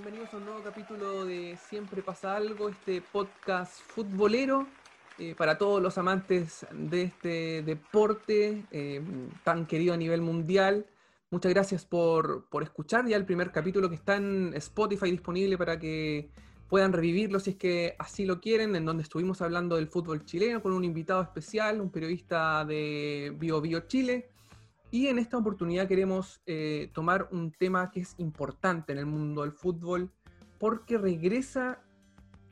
Bienvenidos a un nuevo capítulo de Siempre pasa algo, este podcast futbolero eh, para todos los amantes de este deporte eh, tan querido a nivel mundial. Muchas gracias por, por, escuchar ya el primer capítulo que está en Spotify disponible para que puedan revivirlo si es que así lo quieren, en donde estuvimos hablando del fútbol chileno con un invitado especial, un periodista de Bio Bio Chile. Y en esta oportunidad queremos eh, tomar un tema que es importante en el mundo del fútbol porque regresa,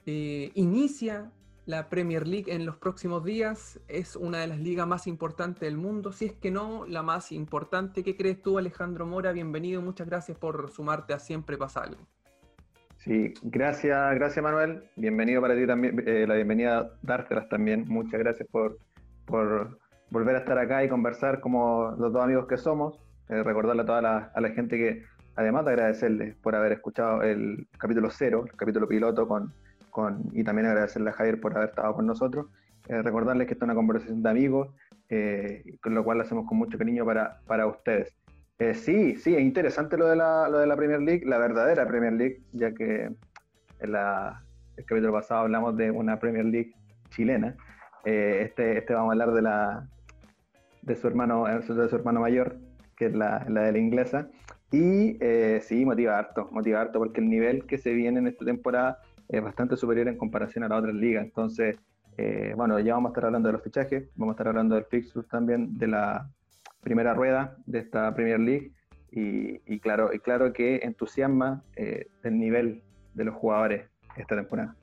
eh, inicia la Premier League en los próximos días. Es una de las ligas más importantes del mundo, si es que no la más importante. ¿Qué crees tú, Alejandro Mora? Bienvenido, muchas gracias por sumarte a Siempre pasa algo. Sí, gracias, gracias Manuel. Bienvenido para ti también, eh, la bienvenida dártelas también. Muchas gracias por, por volver a estar acá y conversar como los dos amigos que somos. Eh, recordarle a toda la, a la gente que, además de agradecerles por haber escuchado el capítulo cero, el capítulo piloto, con, con, y también agradecerle a Javier por haber estado con nosotros, eh, recordarles que esta es una conversación de amigos, eh, con lo cual lo hacemos con mucho cariño para, para ustedes. sí, sí, es interesante lo de, la, lo de la Premier League, la verdadera Premier League, ya que en la, el capítulo pasado hablamos de una Premier League chilena. este, este vamos a hablar de la, de su hermano, eh, de su hermano mayor, que es la, la de la inglesa. Y eh, sí, motiva harto, motiva harto, porque el nivel que se viene en esta temporada es bastante superior en comparación a las otras ligas. Entonces, eh, bueno, ya vamos a estar hablando de los fichajes, vamos a estar hablando del fixture también de la primera rueda de esta Premier League. Y, y claro, y claro que entusiasma el nivel de los jugadores esta temporada.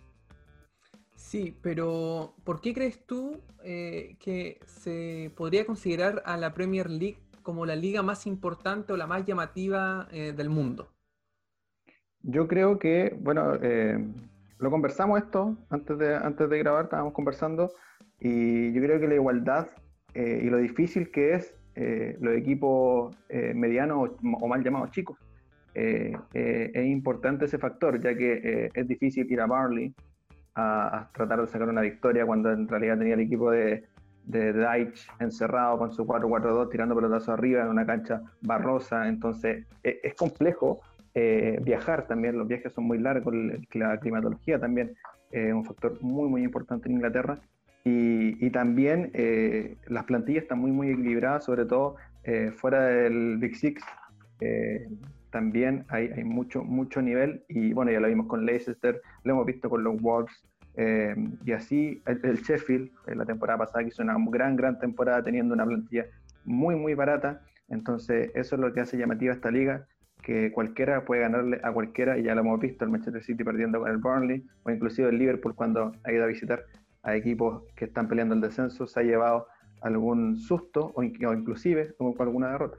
Sí, pero ¿por qué crees tú eh, que se podría considerar a la Premier League como la liga más importante o la más llamativa eh, del mundo? Yo creo que, bueno, eh, lo conversamos esto antes de, antes de grabar, estábamos conversando, y yo creo que la igualdad y lo difícil que es los equipos medianos o, mal llamados chicos. es importante ese factor, ya que es difícil ir a Barley a, tratar de sacar una victoria cuando en realidad tenía el equipo de, de Deitch encerrado con su 4-4-2 tirando pelotazos arriba en una cancha barrosa. Entonces e, es, complejo eh, viajar también, los viajes son muy largos, la climatología también es un factor muy muy importante en Inglaterra. Y, también eh, las plantillas están muy muy equilibradas, sobre todo eh, fuera del Big Six también hay, mucho, mucho nivel y bueno, ya lo vimos con Leicester, lo hemos visto con los Wolves eh, y así el, Sheffield, en la temporada pasada que hizo una gran, gran temporada teniendo una plantilla muy, muy barata, entonces eso es lo que hace llamativa esta liga, que cualquiera puede ganarle a cualquiera y ya lo hemos visto, el Manchester City perdiendo con el Burnley o inclusive el Liverpool cuando ha ido a visitar a equipos que están peleando el descenso, se ha llevado algún susto o, o inclusive con alguna derrota.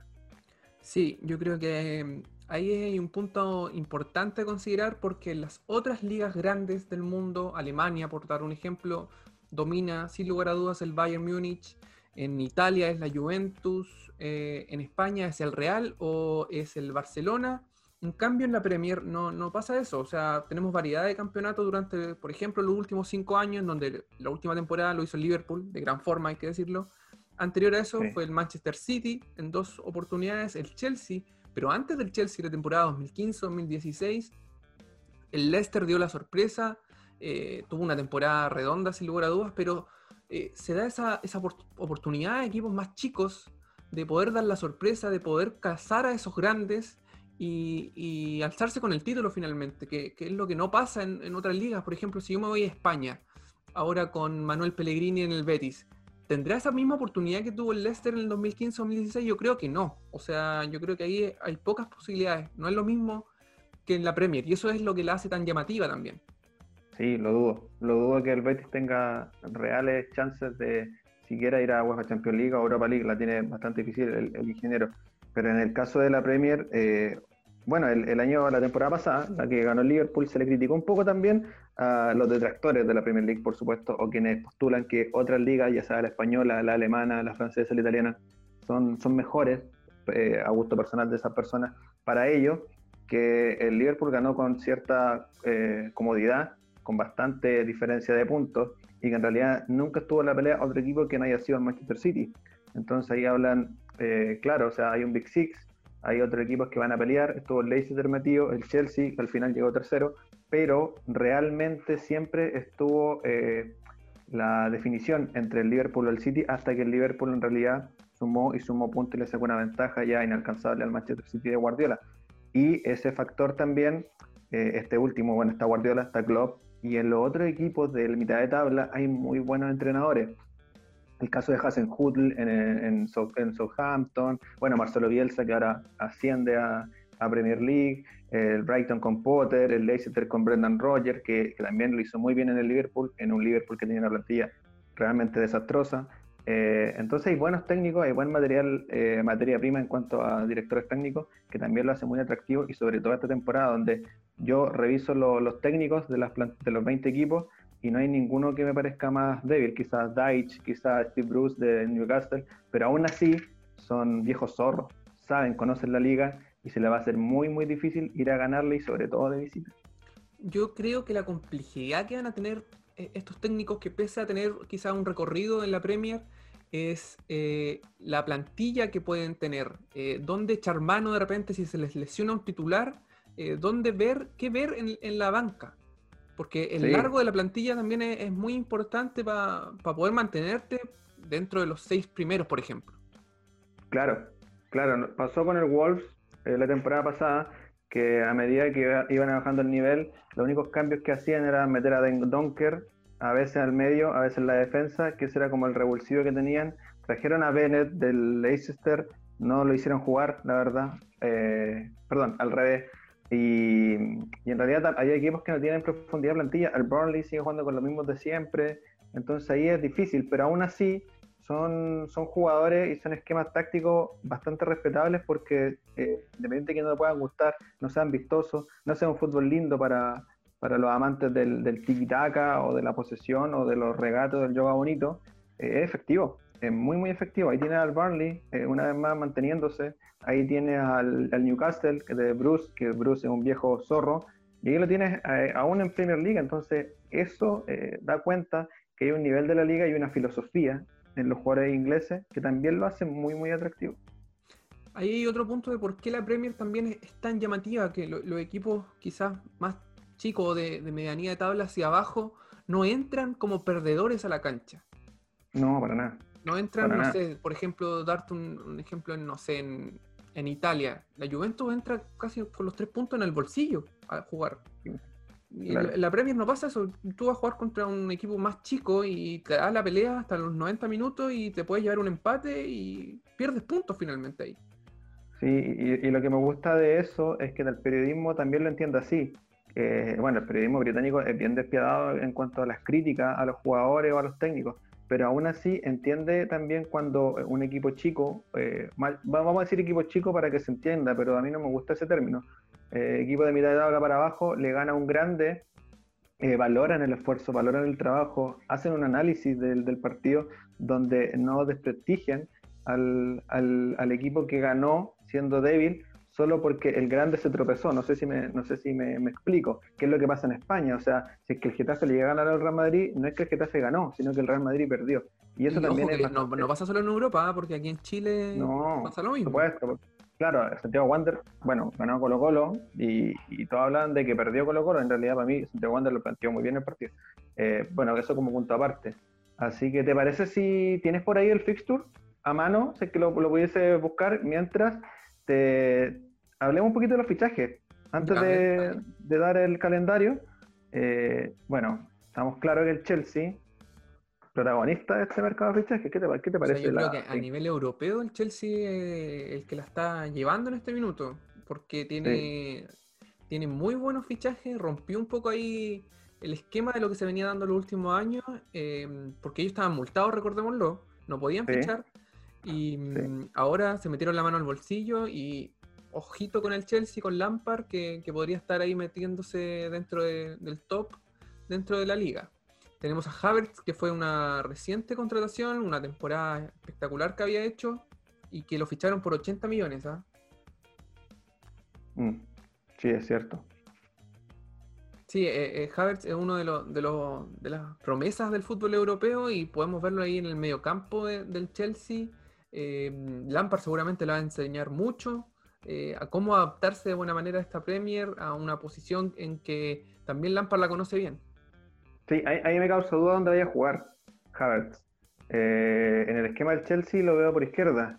Sí, yo creo que ahí hay un punto importante a considerar porque las otras ligas grandes del mundo, Alemania, por dar un ejemplo, domina sin lugar a dudas el Bayern Múnich. En Italia es la Juventus, eh, en España es el Real o es el Barcelona. En cambio, en la Premier no, no pasa eso. O sea, tenemos variedad de campeonatos durante, por ejemplo, los últimos cinco años, en donde la última temporada lo hizo el Liverpool, de gran forma, hay que decirlo. Anterior a eso fue el Manchester City en dos oportunidades, el Chelsea pero antes del Chelsea, la temporada 2015-2016, el Leicester dio la sorpresa, eh, tuvo una temporada redonda sin lugar a dudas, pero eh, se da esa, oportunidad a equipos más chicos de poder dar la sorpresa, de poder cazar a esos grandes y, alzarse con el título finalmente, que, es lo que no pasa en, en, otras ligas. Por ejemplo, si yo me voy a España, ahora con Manuel Pellegrini en el Betis, ¿Tendrá esa misma oportunidad que tuvo el Leicester en el 2015-2016? Yo creo que no. O sea, yo creo que ahí hay pocas posibilidades. No es lo mismo que en la Premier. Y eso es lo que la hace tan llamativa también. Sí, lo dudo. Lo dudo que el Betis tenga reales chances de siquiera ir a UEFA Champions League o Europa League. La tiene bastante difícil el, ingeniero. Pero en el caso de la Premier, eh, bueno, el, año, la temporada pasada, la que ganó el Liverpool, se le criticó un poco también a los detractores de la Premier League, por supuesto, o quienes postulan que otras ligas, ya sea la española, la alemana, la francesa, la italiana, son, son mejores, eh, a gusto personal de esas personas, para ello, que el Liverpool ganó con cierta eh, comodidad, con bastante diferencia de puntos, y que en realidad nunca estuvo en la pelea otro equipo que no haya sido el Manchester City. Entonces ahí hablan, eh, claro, o sea, hay un Big Six, hay otros equipos que van a pelear, estuvo el Leicester metido, el Chelsea, que al final llegó tercero, pero realmente siempre estuvo eh, la definición entre el Liverpool y el City hasta que el Liverpool en realidad sumó y sumó puntos y le sacó una ventaja ya inalcanzable al Manchester City de Guardiola. Y ese factor también, eh, este último, bueno, está Guardiola, está Klopp, y en los otros equipos de mitad de tabla hay muy buenos entrenadores. El caso de Hasen Hutl en, en, Southampton, bueno, Marcelo Bielsa que ahora asciende a, Premier League, el Brighton con Potter, el Leicester con Brendan Rodgers, que, también lo hizo muy bien en el Liverpool, en un Liverpool que tenía una plantilla realmente desastrosa. Eh, entonces hay buenos técnicos, hay buen material, eh, materia prima en cuanto a directores técnicos, que también lo hace muy atractivo y sobre todo esta temporada donde yo reviso los técnicos de, las de los 20 equipos y no hay ninguno que me parezca más débil, quizás Deitch, quizás Steve Bruce de Newcastle, pero aún así son viejos zorros, saben, conocen la liga y se le va a hacer muy muy difícil ir a ganarle y sobre todo de visita. Yo creo que la complejidad que van a tener eh, estos técnicos que pese a tener quizás un recorrido en la Premier es eh, la plantilla que pueden tener, eh, dónde echar mano de repente si se les lesiona un titular dónde ver, qué ver en, la banca. Porque el largo de la plantilla también es, muy importante para poder mantenerte dentro de los seis primeros, por ejemplo. Claro, claro. Pasó con el Wolves eh, la temporada pasada, que a medida que iban bajando el nivel, los únicos cambios que hacían era meter a Donker, a veces al medio, a veces en la defensa, que ese era como el revulsivo que tenían. Trajeron a Bennett del Leicester, no lo hicieron jugar, la verdad. Eh, perdón, al revés y, en realidad hay equipos que no tienen profundidad de plantilla. El Burnley sigue jugando con los mismos de siempre. Entonces ahí es difícil, pero aún así son, son jugadores y son esquemas tácticos bastante respetables porque eh, de que no te puedan gustar, no sean vistosos, no sea un fútbol lindo para, para los amantes del, del tiki-taka o de la posesión o de los regatos del yoga bonito, eh, es efectivo, muy muy efectivo. Ahí tiene al Burnley, eh, una vez más manteniéndose, Ahí tienes al, Newcastle, que de Bruce, que Bruce es un viejo zorro, y ahí lo tienes eh, aún en Premier League, entonces eso eh, da cuenta que hay un nivel de la liga y una filosofía en los jugadores ingleses que también lo hace muy, muy atractivo. Ahí hay otro punto de por qué la Premier también es, tan llamativa, que los equipos quizás más chicos de, medianía de tabla hacia abajo no entran como perdedores a la cancha. No, para nada. No entran, no sé, por ejemplo, darte un, un ejemplo en, no sé, en, en Italia, la Juventus entra casi con los tres puntos en el bolsillo a jugar. Y la, Premier no pasa eso. Tú vas a jugar contra un equipo más chico y te das la pelea hasta los 90 minutos y te puedes llevar un empate y pierdes puntos finalmente ahí. Sí, y, lo que me gusta de eso es que el periodismo también lo entiende así. bueno, el periodismo británico es bien despiadado en cuanto a las críticas a los jugadores o a los técnicos pero aún así entiende también cuando un equipo chico, eh, vamos a decir equipo chico para que se entienda, pero a mí no me gusta ese término, eh, equipo de mitad de tabla para abajo, le gana un grande, eh, valoran el esfuerzo, valoran el trabajo, hacen un análisis del, partido donde no desprestigian al, al equipo que ganó siendo débil, solo porque el grande se tropezó. No sé si me, no sé si me, explico qué es lo que pasa en España. O sea, si es que el Getafe le llega a ganar al Real Madrid, no es que el Getafe ganó, sino que el Real Madrid perdió. Y eso también es no, pasa solo en Europa, ¿ah? porque aquí en Chile no, pasa lo mismo. Supuesto, claro, Santiago Wander, bueno, ganó Colo Colo y, y, todos hablan de que perdió Colo Colo. En realidad, para mí, Santiago Wander lo planteó muy bien el partido. Eh, bueno, eso como punto aparte. Así que, ¿te parece si tienes por ahí el fixture a mano? Sé que lo, lo pudiese buscar mientras te, hablemos un poquito de los fichajes. Antes de, dar el calendario, eh, bueno, estamos claros que el Chelsea, protagonista de este mercado de fichajes, ¿qué te, qué te parece? yo creo que a nivel europeo el Chelsea es el que la está llevando en este minuto, porque tiene, tiene muy buenos fichajes, rompió un poco ahí el esquema de lo que se venía dando los últimos años, eh, porque ellos estaban multados, recordémoslo, no podían fichar. Y mm, ahora se metieron la mano al bolsillo y ojito con el Chelsea, con Lampard, que, podría estar ahí metiéndose dentro del top, dentro de la liga. Tenemos a Havertz, que fue una reciente contratación, una temporada espectacular que había hecho y que lo ficharon por 80 millones. ¿ah? Mm, sí, es cierto. Sí, eh, eh, Havertz es uno de, los, de, las promesas del fútbol europeo y podemos verlo ahí en el mediocampo del Chelsea. Eh, Lampard seguramente le va a enseñar mucho. eh, a cómo adaptarse de buena manera a esta Premier, a una posición en que también Lampard la conoce bien. Sí, ahí, me causa duda dónde vaya a jugar Havertz. Eh, en el esquema del Chelsea lo veo por izquierda,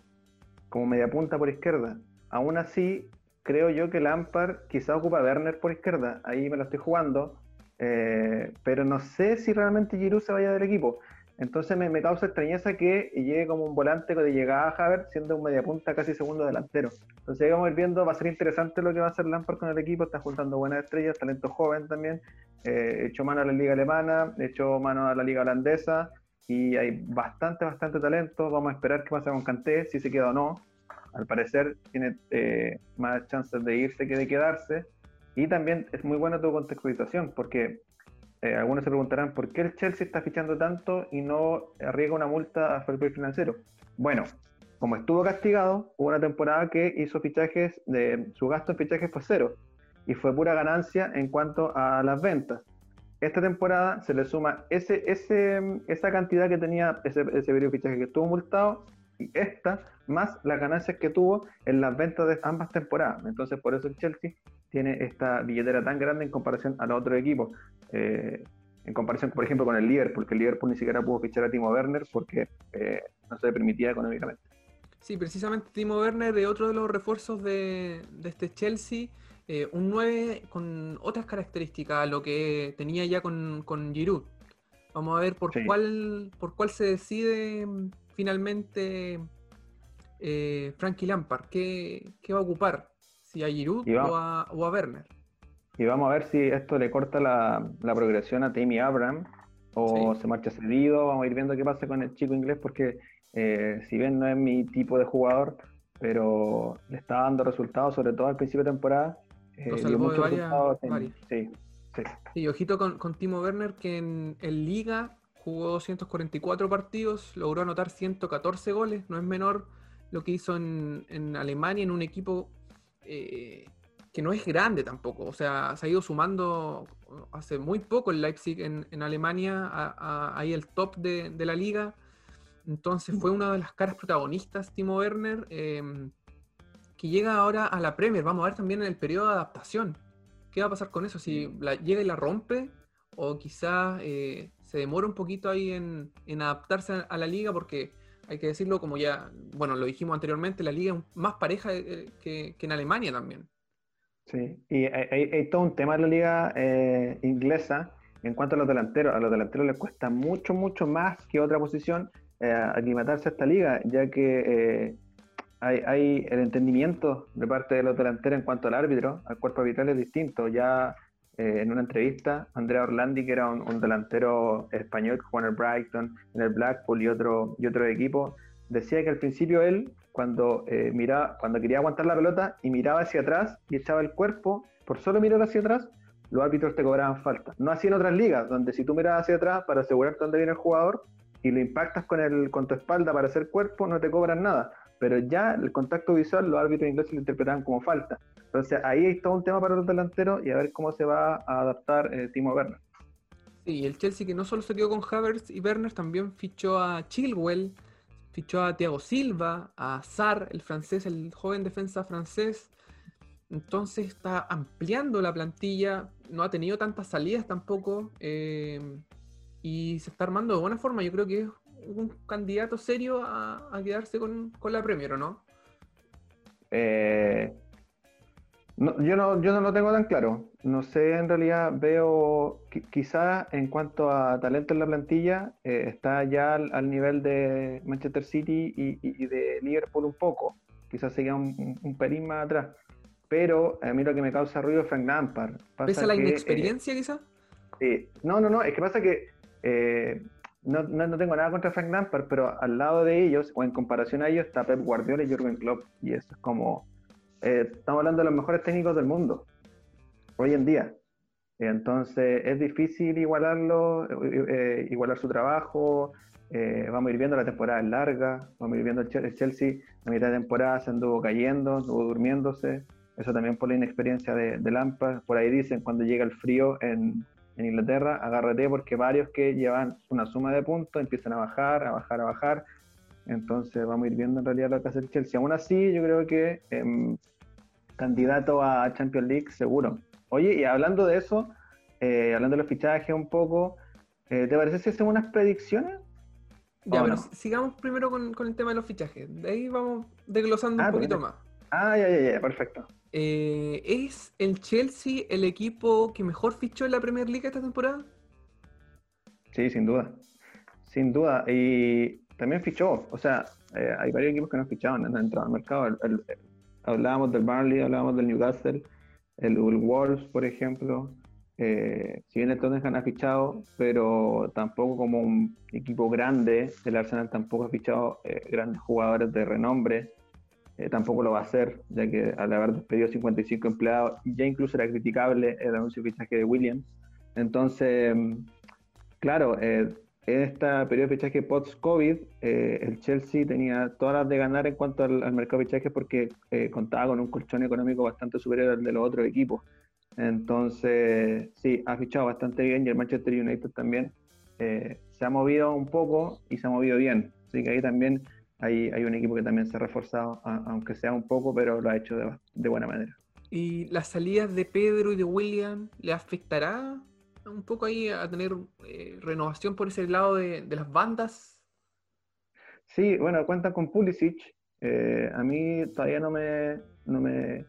como media punta por izquierda. Aún así, creo yo que Lampard quizá ocupa a Werner por izquierda. Ahí me lo estoy jugando. Eh, pero no sé si realmente Giroud se vaya del equipo. Entonces me, causa extrañeza que llegue como un volante de llegada a Havertz siendo un mediapunta casi segundo delantero. Entonces vamos a ir viendo, va a ser interesante lo que va a hacer Lampard con el equipo, está juntando buenas estrellas, talento joven también, eh, hecho mano a la liga alemana, hecho mano a la liga holandesa y hay bastante, bastante talento, vamos a esperar qué pasa con Kanté, si se queda o no. Al parecer tiene eh, más chances de irse que de quedarse. Y también es muy buena tu contextualización, porque eh, algunos se preguntarán por qué el Chelsea está fichando tanto y no arriesga una multa a fair financiero. Bueno, como estuvo castigado, hubo una temporada que hizo fichajes, de, su gasto en fichajes fue cero y fue pura ganancia en cuanto a las ventas. Esta temporada se le suma ese, ese, esa cantidad que tenía ese, ese periodo de fichaje que estuvo multado y esta más las ganancias que tuvo en las ventas de ambas temporadas. Entonces, por eso el Chelsea tiene esta billetera tan grande en comparación a los otros equipos. Eh, en comparación, por ejemplo, con el Liverpool, que el Liverpool ni siquiera pudo fichar a Timo Werner porque eh, no se le permitía económicamente. Sí, precisamente Timo Werner es otro de los refuerzos de, este Chelsea. Eh, un 9 con otras características lo que tenía ya con, con Giroud. Vamos a ver por cuál por cuál se decide mm, finalmente Frankie Lampard. ¿Qué, ¿Qué, va a ocupar? ¿Si a Giroud o a, o a Werner? Y vamos a ver si esto le corta la, progresión a Tammy Abraham o se marcha cedido. Vamos a ir viendo qué pasa con el chico inglés porque eh, si bien no es mi tipo de jugador, pero le está dando resultados, sobre todo al principio de temporada. Eh, dio muchos resultados Sí, sí. Y ojito con, con, Timo Werner que en, Liga jugó 244 partidos, logró anotar 114 goles, no es menor lo que hizo en, en Alemania en un equipo eh, que no es grande tampoco. O sea, se ha ido sumando hace muy poco el Leipzig en, Alemania, ahí el top de, la liga. Entonces fue una de las caras protagonistas, Timo Werner, em, que llega ahora a la Premier. Vamos a ver también en el periodo de adaptación. ¿Qué va a pasar con eso? Si la, llega y la rompe, o quizás eh, se demora un poquito ahí en, adaptarse a, la liga, porque hay que decirlo como ya, bueno, lo dijimos anteriormente, la liga es más pareja eh, que en Alemania también. Sí, y hay, todo un tema en la liga eh, inglesa en cuanto a los delanteros. A los delanteros les cuesta mucho, mucho más que otra posición eh, aclimatarse a esta liga, ya que eh, hay, el entendimiento de parte de los delanteros en cuanto al árbitro, al cuerpo arbitral es distinto. Ya en una entrevista, Andrea Orlandi, que era un, delantero español que jugó en el Brighton, en el Blackpool y otro, y otro equipo, decía que al principio él cuando, eh, cuando quería aguantar la pelota y miraba hacia atrás y echaba el cuerpo, por solo mirar hacia atrás, los árbitros te cobraban falta. No así en otras ligas, donde si tú miras hacia atrás para asegurarte dónde viene el jugador y lo impactas con, el, con tu espalda para hacer cuerpo, no te cobran nada. Pero ya el contacto visual, los árbitros ingleses lo interpretaban como falta. Entonces ahí hay todo un tema para los delanteros y a ver cómo se va a adaptar eh, Timo Werner. Sí, el Chelsea que no solo se quedó con Havertz y Werner, también fichó a Chilwell, Fichó a Thiago Silva, a Sar, el francés, el joven defensa francés. Entonces está ampliando la plantilla. No ha tenido tantas salidas tampoco. Eh, y se está armando de buena forma. Yo creo que es un candidato serio a, quedarse con, la Premier, ¿o no? Eh, yo, no, yo no lo tengo tan claro. No sé, en realidad veo, quizás en cuanto a talento en la plantilla, eh, está ya al, nivel de Manchester City y, de Liverpool un poco. Quizás se un, un, pelín más atrás. Pero a mí lo que me causa ruido es Frank Lampard. ¿Pesa la inexperiencia quizás? no, no, no. Es que pasa que eh, no, no, tengo nada contra Frank Lampard, pero al lado de ellos, o en comparación a ellos, está Pep Guardiola y Jurgen Klopp. Y eso es como eh, estamos hablando de los mejores técnicos del mundo, hoy en día. Entonces es difícil igualarlo, eh, eh, igualar su trabajo. vamos a ir viendo la temporada larga, vamos a ir viendo el Chelsea, la mitad de temporada se anduvo cayendo, anduvo durmiéndose. Eso también por la inexperiencia de, de Lampard. Por ahí dicen cuando llega el frío en, en Inglaterra, agárrate porque varios que llevan una suma de puntos empiezan a bajar, a bajar, a bajar entonces vamos a ir viendo en realidad lo que hace el Chelsea. Aún así, yo creo que em, candidato a Champions League seguro. Oye, y hablando de eso, eh, hablando de los fichajes un poco, eh, ¿te parece si hacemos unas predicciones? Ya, pero sigamos primero con, el tema de los fichajes. De ahí vamos desglosando un ah, poquito más. Ah, ya, ya, ya, perfecto. Eh, ¿Es el Chelsea el equipo que mejor fichó en la Premier League esta temporada? Sí, sin duda. Sin duda. Y también fichó. O sea, hay varios equipos que no fichaban, no han entrado al mercado. hablábamos del Burnley, hablábamos del Newcastle, el Wolves, por ejemplo. Eh, si bien el Tottenham ha fichado, pero tampoco como un equipo grande, el Arsenal tampoco ha fichado eh, grandes jugadores de renombre, eh, tampoco lo va a hacer, ya que al haber despedido 55 empleados, ya incluso era criticable el anuncio de fichaje de Williams. Entonces, claro, en este periodo de fichaje post-COVID, el Chelsea tenía todas las de ganar en cuanto al, mercado de fichajes porque contaba con un colchón económico bastante superior al de los otros equipos. Entonces, sí, ha fichado bastante bien y el Manchester United también eh, se ha movido un poco y se ha movido bien. Así que ahí también hay, hay un equipo que también se ha reforzado, aunque sea un poco, pero lo ha hecho de, buena manera. ¿Y las salidas de Pedro y de William le afectará un poco ahí a tener eh, renovación por ese lado de, las bandas? Sí, bueno, cuenta con Pulisic. Eh, a mí todavía no me, no me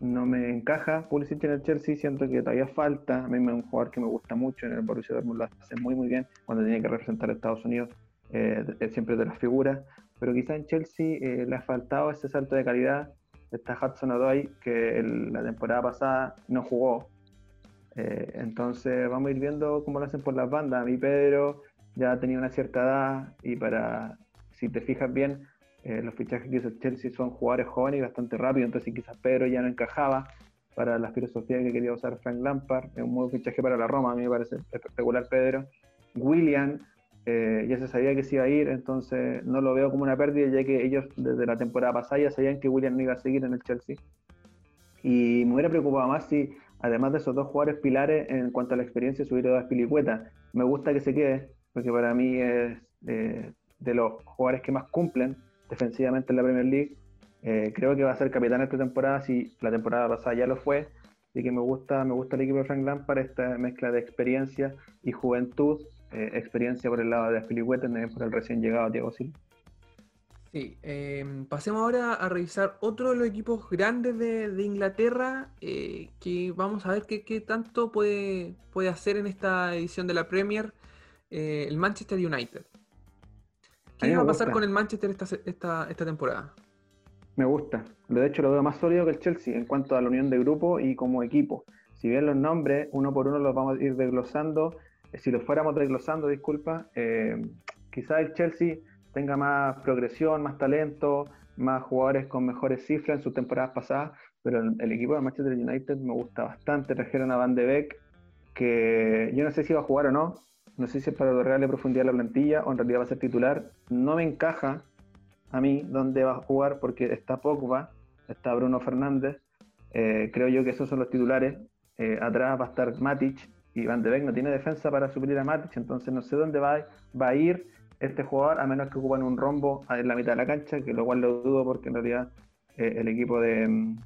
no me encaja Pulisic en el Chelsea, siento que todavía falta, a mí me es un jugador que me gusta mucho, en el Borussia Dortmund lo hace muy muy bien, cuando tiene que representar a Estados Unidos, eh, siempre de las figuras, pero quizá en Chelsea eh, le ha faltado ese salto de calidad, está Hudson Odoi, que la temporada pasada no jugó, eh, entonces vamos a ir viendo cómo lo hacen por las bandas, mí Pedro ya tenía una cierta edad y para, si te fijas bien, eh, los fichajes que hizo el Chelsea son jugadores jóvenes y bastante rápidos, entonces quizás Pedro ya no encajaba para la filosofía que quería usar Frank Lampard. Es un buen fichaje para la Roma, a mí me parece espectacular Pedro. William eh, ya se sabía que se iba a ir, entonces no lo veo como una pérdida, ya que ellos desde la temporada pasada ya sabían que William no iba a seguir en el Chelsea. Y me hubiera preocupado más si, además de esos dos jugadores pilares, en cuanto a la experiencia, se hubiera dado Pilicueta. Me gusta que se quede, porque para mí es eh, de los jugadores que más cumplen defensivamente en la Premier League. Eh, creo que va a ser capitán esta temporada, si la temporada pasada ya lo fue. Así que me gusta, me gusta el equipo de Frank Lampard, esta mezcla de experiencia y juventud. Eh, experiencia por el lado de también por el recién llegado Diego Silva. Sí, em, pasemos ahora a revisar otro de los equipos grandes de, Inglaterra, eh, que vamos a ver qué, tanto puede, puede hacer en esta edición de la Premier, el Manchester United. ¿Qué va a pasar con el Manchester esta, esta, temporada? Me gusta. De hecho, lo veo más sólido que el Chelsea en cuanto a la unión de grupo y como equipo. Si bien los nombres, uno por uno los vamos a ir desglosando, eh, si los fuéramos desglosando, disculpa, eh, quizás el Chelsea tenga más progresión, más talento, más jugadores con mejores cifras en sus temporadas pasadas, pero el, equipo de Manchester United me gusta bastante. Trajeron a Van de Beek, que yo no sé si va a jugar o no, no sé si es para otorgarle profundidad a la plantilla o en realidad va a ser titular. No me encaja a mí dónde va a jugar porque está Pogba, está Bruno Fernández. Eh, creo yo que esos son los titulares. Eh, atrás va a estar Matic y Van de Beek no tiene defensa para suplir a Matic, entonces no sé dónde va, va a ir este jugador a menos que ocupen un rombo en la mitad de la cancha, que lo cual lo dudo porque en realidad eh, el equipo de,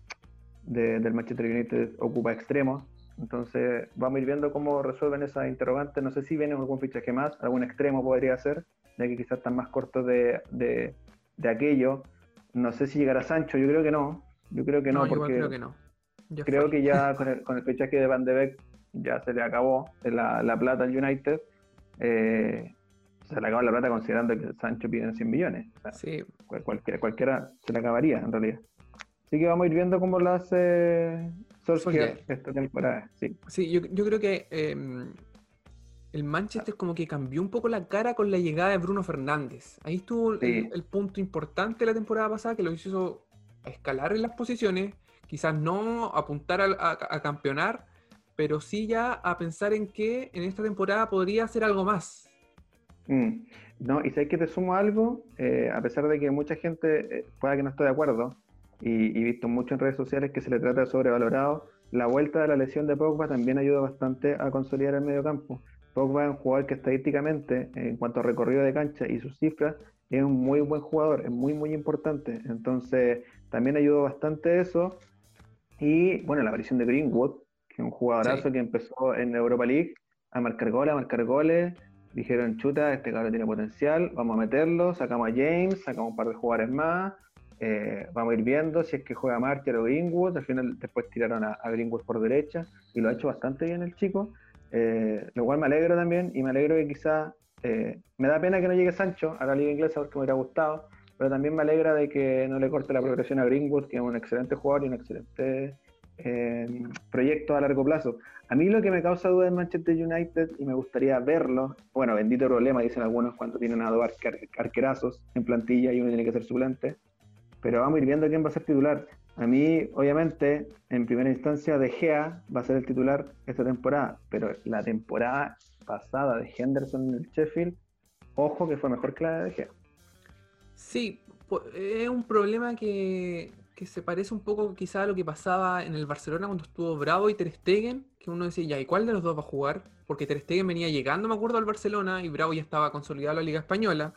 del Manchester United ocupa extremos entonces vamos a ir viendo cómo resuelven esas interrogantes. No sé si viene algún fichaje más, algún extremo podría ser, ya que quizás están más cortos de, de, aquello. No sé si llegará Sancho, yo creo que no. Yo creo que no, porque creo que, no. creo que ya con el, con el, fichaje de Van de Beek ya se le acabó la, la plata al United. Eh, se le acabó la plata considerando que Sancho pide 100 millones. sí. cualquiera, cualquiera se le acabaría en realidad. Así que vamos a ir viendo cómo lo hace Solskjaer esta temporada. Sí, sí yo, yo creo que em, el Manchester como que cambió un poco la cara con la llegada de Bruno Fernández. Ahí estuvo el, punto importante de la temporada pasada que lo hizo escalar en las posiciones, quizás no apuntar a, campeonar, pero sí ya a pensar en que en esta temporada podría hacer algo más. Mm. No, y sé que te sumo algo, eh, a pesar de que mucha gente eh, pueda que no esté de acuerdo, y, he visto mucho en redes sociales que se le trata de sobrevalorado. La vuelta de la lesión de Pogba también ayuda bastante a consolidar el medio campo. Pogba es un jugador que estadísticamente, en cuanto a recorrido de cancha y sus cifras, es un muy buen jugador, es muy, muy importante. Entonces, también ayudó bastante eso. Y bueno, la aparición de Greenwood, que es un jugadorazo que empezó en Europa League a marcar goles, a marcar goles. Dijeron, chuta, este cabrón tiene potencial, vamos a meterlo, sacamos a James, sacamos un par de jugadores más, eh, vamos a ir viendo si es que juega Marcher o Greenwood. Al final después tiraron a, Greenwood por derecha y lo ha hecho bastante bien el chico. Eh, lo cual me alegro también y me alegro que quizás eh, me da pena que no llegue Sancho a la liga inglesa porque me hubiera gustado, pero también me alegra de que no le corte la progresión a Greenwood, que es un excelente jugador y un excelente eh, proyecto a largo plazo. A mí lo que me causa duda en Manchester United y me gustaría verlo, bueno, bendito problema, dicen algunos cuando tienen a dos arquerazos en plantilla y uno tiene que ser suplente, pero vamos a ir viendo quién va a ser titular. A mí, obviamente, en primera instancia, De Gea va a ser el titular esta temporada, pero la temporada pasada de Henderson en el Sheffield, ojo que fue mejor que la de De Gea. Sí, es un problema que, se parece un poco quizá a lo que pasaba en el Barcelona cuando estuvo Bravo y Ter Stegen, que uno decía, ya, ¿y cuál de los dos va a jugar? Porque Ter Stegen venía llegando, me acuerdo, al Barcelona y Bravo ya estaba consolidado en la Liga Española.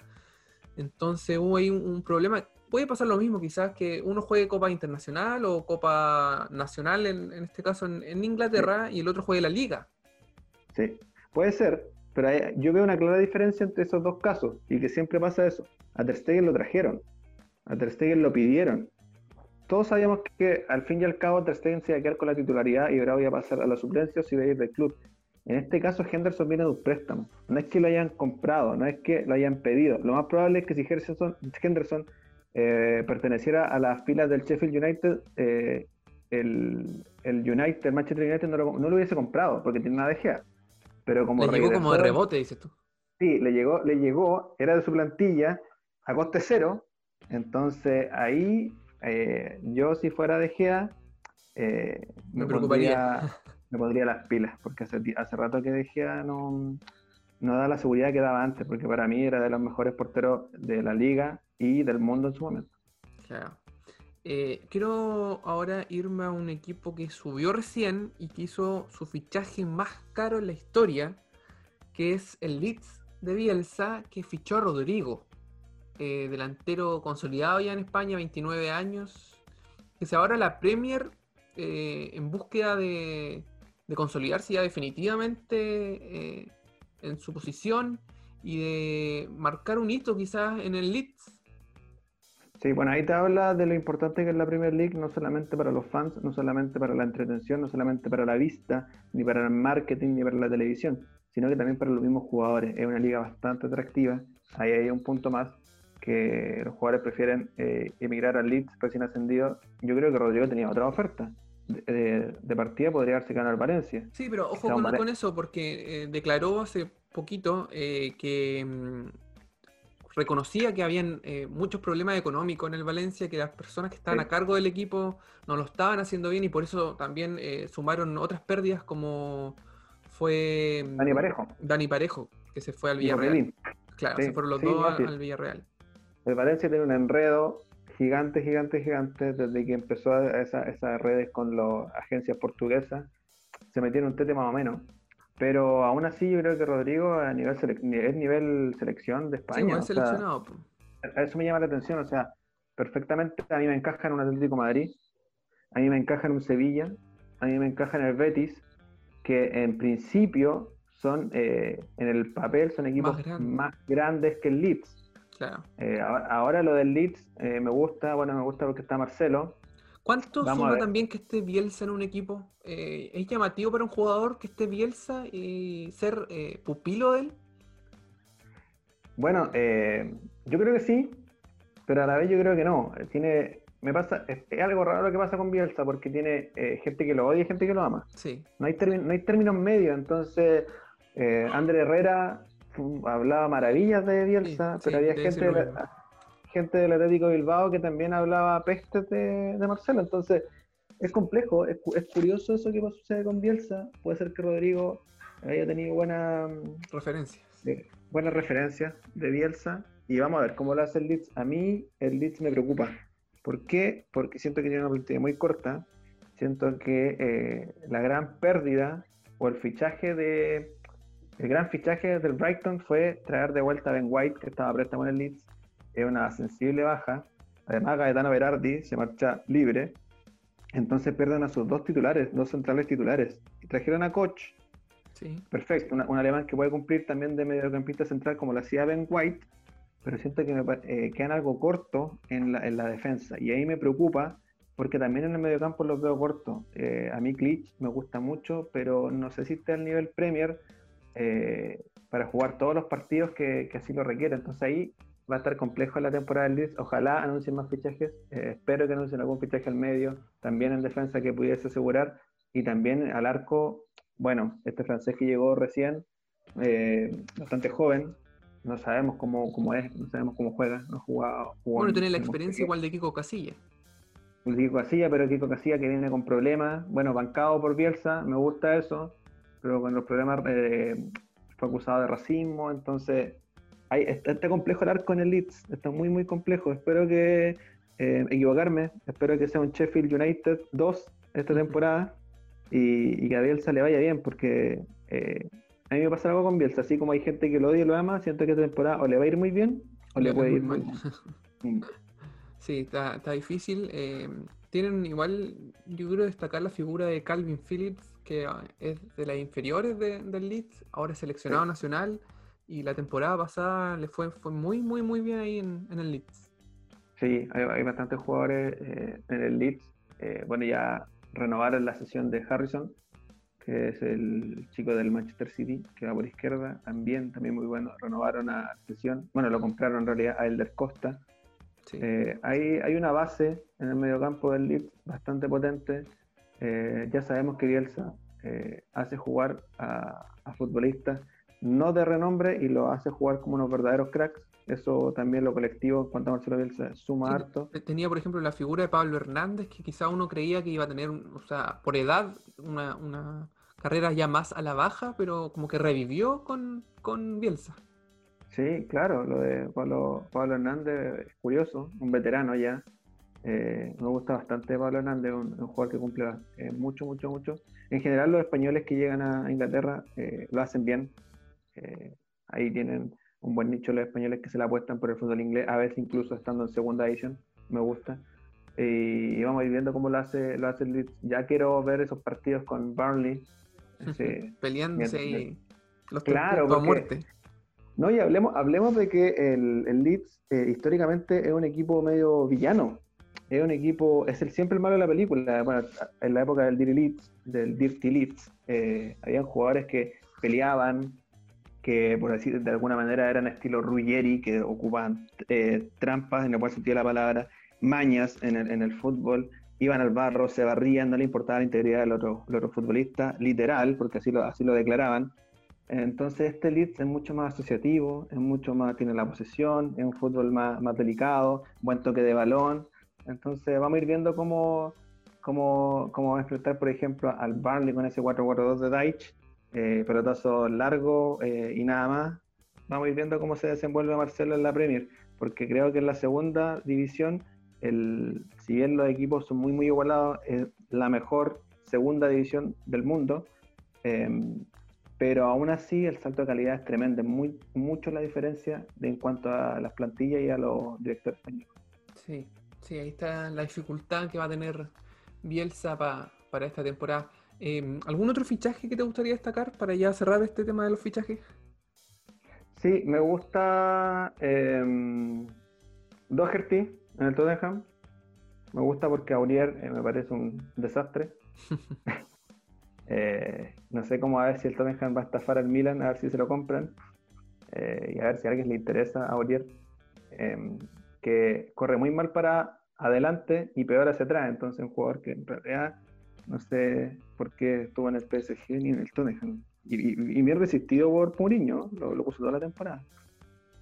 Entonces hubo ahí un, problema. Puede pasar lo mismo, quizás que uno juegue Copa Internacional o Copa Nacional, en, este caso en, Inglaterra, y el otro juegue la Liga. Sí, puede ser, pero yo veo una clara diferencia entre esos dos casos y que siempre pasa eso. A Ter Stegen lo trajeron, a Ter Stegen lo pidieron. Todos sabíamos que al fin y al cabo Ter Stegen se iba a quedar con la titularidad y ahora voy a pasar a la suplencia si iba a ir del club. En este caso Henderson viene de un préstamo. No es que lo hayan comprado, no es que lo hayan pedido. Lo más probable es que si Henderson, eh, perteneciera a las filas del Sheffield United, eh, el, United, Manchester United no lo, hubiese comprado porque tiene una DGA. Pero como le llegó como de rebote, dices tú. Sí, le llegó, le llegó, era de su plantilla a coste cero. Entonces ahí eh, yo si fuera de Gea eh, me, preocuparía. me pondría las pilas, porque hace, hace rato que de Gea no, no da la seguridad que daba antes, porque para mí era de los mejores porteros de la liga y del mundo en su momento. Claro. Eh, quiero ahora irme a un equipo que subió recién y que hizo su fichaje más caro en la historia, que es el Leeds de Bielsa, que fichó a Rodrigo, eh, delantero consolidado ya en España, 29 años, que se ahora la Premier eh, en búsqueda de, consolidarse ya definitivamente en su posición y de marcar un hito quizás en el Leeds Sí, bueno, ahí te habla de lo importante que es la Premier League, no solamente para los fans, no solamente para la entretención, no solamente para la vista, ni para el marketing, ni para la televisión, sino que también para los mismos jugadores. Es una liga bastante atractiva. Ahí hay un punto más que los jugadores prefieren eh, emigrar al Leeds recién ascendido. Yo creo que Rodrigo tenía otra oferta. De, partida podría haberse ganado al Valencia. Sí, pero ojo con, eso, porque eh, declaró hace poquito eh, que mm, reconocía que habían eh, muchos problemas económicos en el Valencia, que las personas que estaban a cargo del equipo no lo estaban haciendo bien y por eso también eh, sumaron otras pérdidas como fue mm, Dani Parejo. Dani Parejo, que se fue al Villarreal. Claro, se fueron los dos al, Villarreal. El Valencia tiene un enredo gigante, gigante, gigante desde que empezó esas redes con las agencias portuguesas. Se metieron un tete más o menos. Pero aún así yo creo que Rodrigo a nivel es nivel selección de España. Sí, seleccionado. eso me llama la atención, o sea, perfectamente a mí me encaja en un Atlético Madrid, a mí me encaja en un Sevilla, a mí me encaja en el Betis, que en principio son, eh, en el papel, son equipos más, grandes que el Leeds. Claro. Eh, ahora, lo del Leeds eh, me gusta, bueno, me gusta porque está Marcelo, ¿Cuánto suma también que esté Bielsa en un equipo? Eh, ¿Es llamativo para un jugador que esté Bielsa y ser pupilo de él? Bueno, eh, yo creo que sí, pero a la vez yo creo que no. Tiene, me pasa, es, algo raro lo que pasa con Bielsa porque tiene gente que lo odia y gente que lo ama. Sí. No hay, no hay términos medios, entonces André Herrera hablaba maravillas de Bielsa, pero había gente gente del Atlético Bilbao que también hablaba pestes de, Marcelo. Entonces, es complejo, es, curioso eso que sucede con Bielsa. Puede ser que Rodrigo haya tenido referencias. buenas referencias de Bielsa. Y vamos a ver cómo lo hace el Leeds. A mí el Leeds me preocupa. ¿Por qué? Porque siento que tiene una plantilla muy corta. Siento que eh, la gran pérdida o el fichaje de. El gran fichaje del Brighton fue traer de vuelta a Ben White, que estaba préstamo en el Leeds es una sensible baja. Además, Gaetano Berardi se marcha libre. Entonces pierden a sus dos titulares, dos centrales titulares. Y trajeron a Koch. Sí. Perfecto, un alemán que puede cumplir también de mediocampista central como lo hacía Ben White, pero siento que me, eh, quedan algo corto en la, en la, defensa. Y ahí me preocupa porque también en el mediocampo los veo cortos. Eh, a mí Klitsch me gusta mucho, pero no sé si está al nivel Premier eh, para jugar todos los partidos que, que así lo requieren. Entonces ahí va a estar complejo la temporada del Leeds. Ojalá anuncien más fichajes. Eh, espero que anuncien algún fichaje al medio. También en defensa que pudiese asegurar. Y también al arco. Bueno, este francés que llegó recién, eh, bastante joven. No sabemos cómo, cómo, es, no sabemos cómo juega. No jugado, bueno, tiene la experiencia igual de Kiko Casilla. De Kiko Casilla, pero Kiko Casilla que viene con problemas. Bueno, bancado por Bielsa, me gusta eso. Pero con los problemas eh, fue acusado de racismo. Entonces está, complejo el arco en el Leeds, está muy, muy complejo. Espero que eh, equivocarme, espero que sea un Sheffield United 2 esta temporada y, que a Bielsa le vaya bien, porque eh, a mí me pasa algo con Bielsa, así como hay gente que lo odia y lo ama, siento que esta temporada o le va a ir muy bien o le, puede ir mal. Mm. sí, está, difícil. Eh, tienen igual, yo quiero destacar la figura de Calvin Phillips, que ah, es de las inferiores del Leeds, ahora es seleccionado nacional y la temporada pasada le fue, fue muy, muy, muy bien ahí en, el Leeds. Sí, hay, bastantes jugadores eh, en el Leeds. Eh, bueno, ya renovaron la sesión de Harrison, que es el chico del Manchester City, que va por izquierda, también, también muy bueno. Renovaron a sesión, bueno, lo compraron en realidad a Elder Costa. Eh, hay, hay una base en el mediocampo del Leeds bastante potente. Ya sabemos que Bielsa hace jugar a, a futbolistas no de renombre y lo hace jugar como unos verdaderos cracks. Eso también lo colectivo en cuanto a Marcelo Bielsa suma harto. Tenía, por ejemplo, la figura de Pablo Hernández, que quizá uno creía que iba a tener, o sea, por edad, una, carrera ya más a la baja, pero como que revivió con, con Bielsa. Sí, claro, lo de Pablo, Pablo Hernández es curioso, un veterano ya. Eh, me gusta bastante Pablo Hernández, un, jugador que cumple eh, mucho, mucho, mucho. En general, los españoles que llegan a Inglaterra eh, lo hacen bien. Eh, ahí tienen un buen nicho los españoles que se la apuestan por el fútbol inglés, a veces incluso estando en segunda edición, me gusta. y vamos a ir viendo cómo lo hace, lo hace el Leeds. Ya quiero ver esos partidos con Burnley. Peleándose y los claro, a muerte. No, y hablemos, hablemos de que el, el Leeds históricamente es un equipo medio villano. Es un equipo, es el siempre el malo de la película. Bueno, en la época del Dirty Leeds, del Dirty Leeds, eh, habían jugadores que peleaban, que por decir de alguna manera eran estilo Ruggeri, que ocupaban eh, trampas, en el buen sentido de la palabra, mañas en el, en el, fútbol, iban al barro, se barrían, no le importaba la integridad del otro, otro futbolista, literal, porque así lo, así lo declaraban. Entonces este Leeds es mucho más asociativo, es mucho más, tiene la posesión, es un fútbol más, más delicado, buen toque de balón. Entonces vamos a ir viendo cómo, cómo, cómo va a enfrentar, por ejemplo, al Barley con ese 4-4-2 de Deitch, eh, pelotazo largo eh, y nada más. Vamos a ir viendo cómo se desenvuelve Marcelo en la Premier, porque creo que en la segunda división, si bien los equipos son muy, muy igualados, es la mejor segunda división del mundo, em, pero aún así el salto de calidad es tremendo, muy, mucho la diferencia en cuanto a las plantillas y a los directores técnicos. Sí, sí, ahí está la dificultad que va a tener Bielsa para esta temporada. Em, ¿Algún otro fichaje que te gustaría destacar para ya cerrar este tema de los fichajes? Sí, me gusta eh, Doherty en el Tottenham. Me gusta porque Aurier eh, me parece un desastre. Eh, no sé cómo a ver si el Tottenham va a estafar al Milan, a ver si se lo compran. Eh, y a ver si a alguien le interesa a Aurier. Que corre muy mal para adelante y peor hacia atrás. Entonces, un jugador que en realidad no sé por qué estuvo en el PSG ni en el Tottenham. Y, me he resistido por Mourinho, lo, lo puso toda la temporada.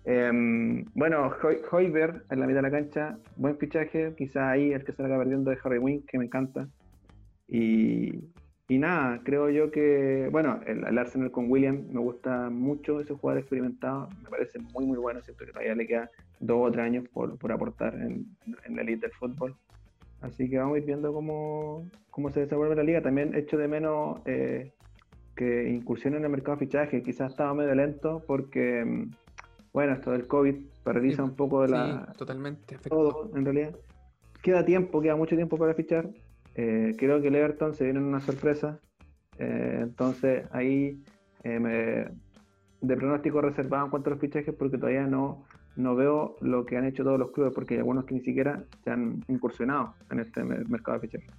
Em, bueno, Hoiber en la mitad de la cancha, buen fichaje, quizá ahí el que salga perdiendo de Harry Wink, que me encanta. Y, y nada, creo yo que, bueno, el, Arsenal con William me gusta mucho ese jugador experimentado, me parece muy, muy bueno, siento que todavía le queda dos o tres años por, por aportar en, en la elite del fútbol. Así que vamos a ir viendo cómo, se desenvuelve la liga. También echo de menos eh, que incursionen en el mercado de fichaje. Quizás estaba medio lento porque, bueno, esto del COVID paraliza un poco de la. Sí, totalmente. Todo, en realidad. Queda tiempo, queda mucho tiempo para fichar. Eh, creo que el Everton se viene en una sorpresa. Eh, entonces ahí me, de pronóstico reservado en cuanto a los fichajes porque todavía no, no veo lo que han hecho todos los clubes porque hay algunos que ni siquiera se han incursionado en este mercado de fichajes.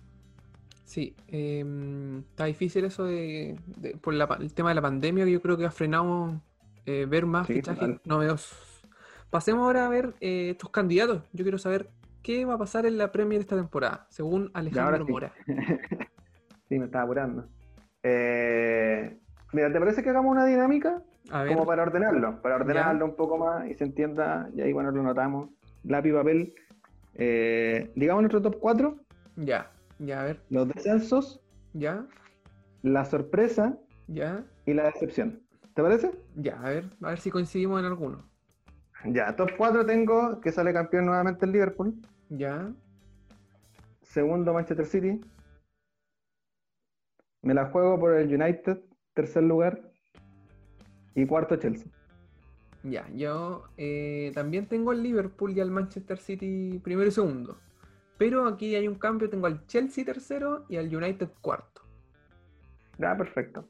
Sí, em, está difícil eso de, por el tema de la pandemia que yo creo que ha frenado eh, ver más fichajes novedosos. Pasemos ahora a ver eh, estos candidatos. Yo quiero saber qué va a pasar en la Premier esta temporada, según Alejandro Mora. sí, me estaba apurando. Eh, mira, ¿te parece que hagamos una dinámica? Como para ordenarlo, para ordenarlo un poco más y se entienda, y ahí bueno lo notamos. Lápiz, papel. digamos nuestro top 4. Ya, ya, a ver. Los descensos. Ya. La sorpresa. Ya. Y la decepción. ¿Te parece? Ya, a ver, a ver si coincidimos en alguno. Ya, top 4 tengo que sale campeón nuevamente el Liverpool. Ya. Segundo Manchester City. Me la juego por el United, tercer lugar. Y cuarto Chelsea. Ya, yo eh, también tengo el Liverpool y al Manchester City primero y segundo. Pero aquí hay un cambio, tengo al Chelsea tercero y al United cuarto. Ya, perfecto.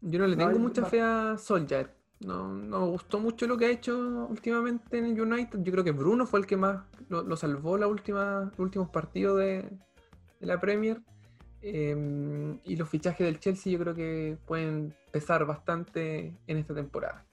Yo no le tengo mucha fe a Solskjaer. No, no me gustó mucho lo que ha hecho últimamente en el United. Yo creo que Bruno fue el que más lo, salvó la última, los últimos partidos de, la Premier. Em, y los fichajes del Chelsea yo creo que pueden pesar bastante en esta temporada.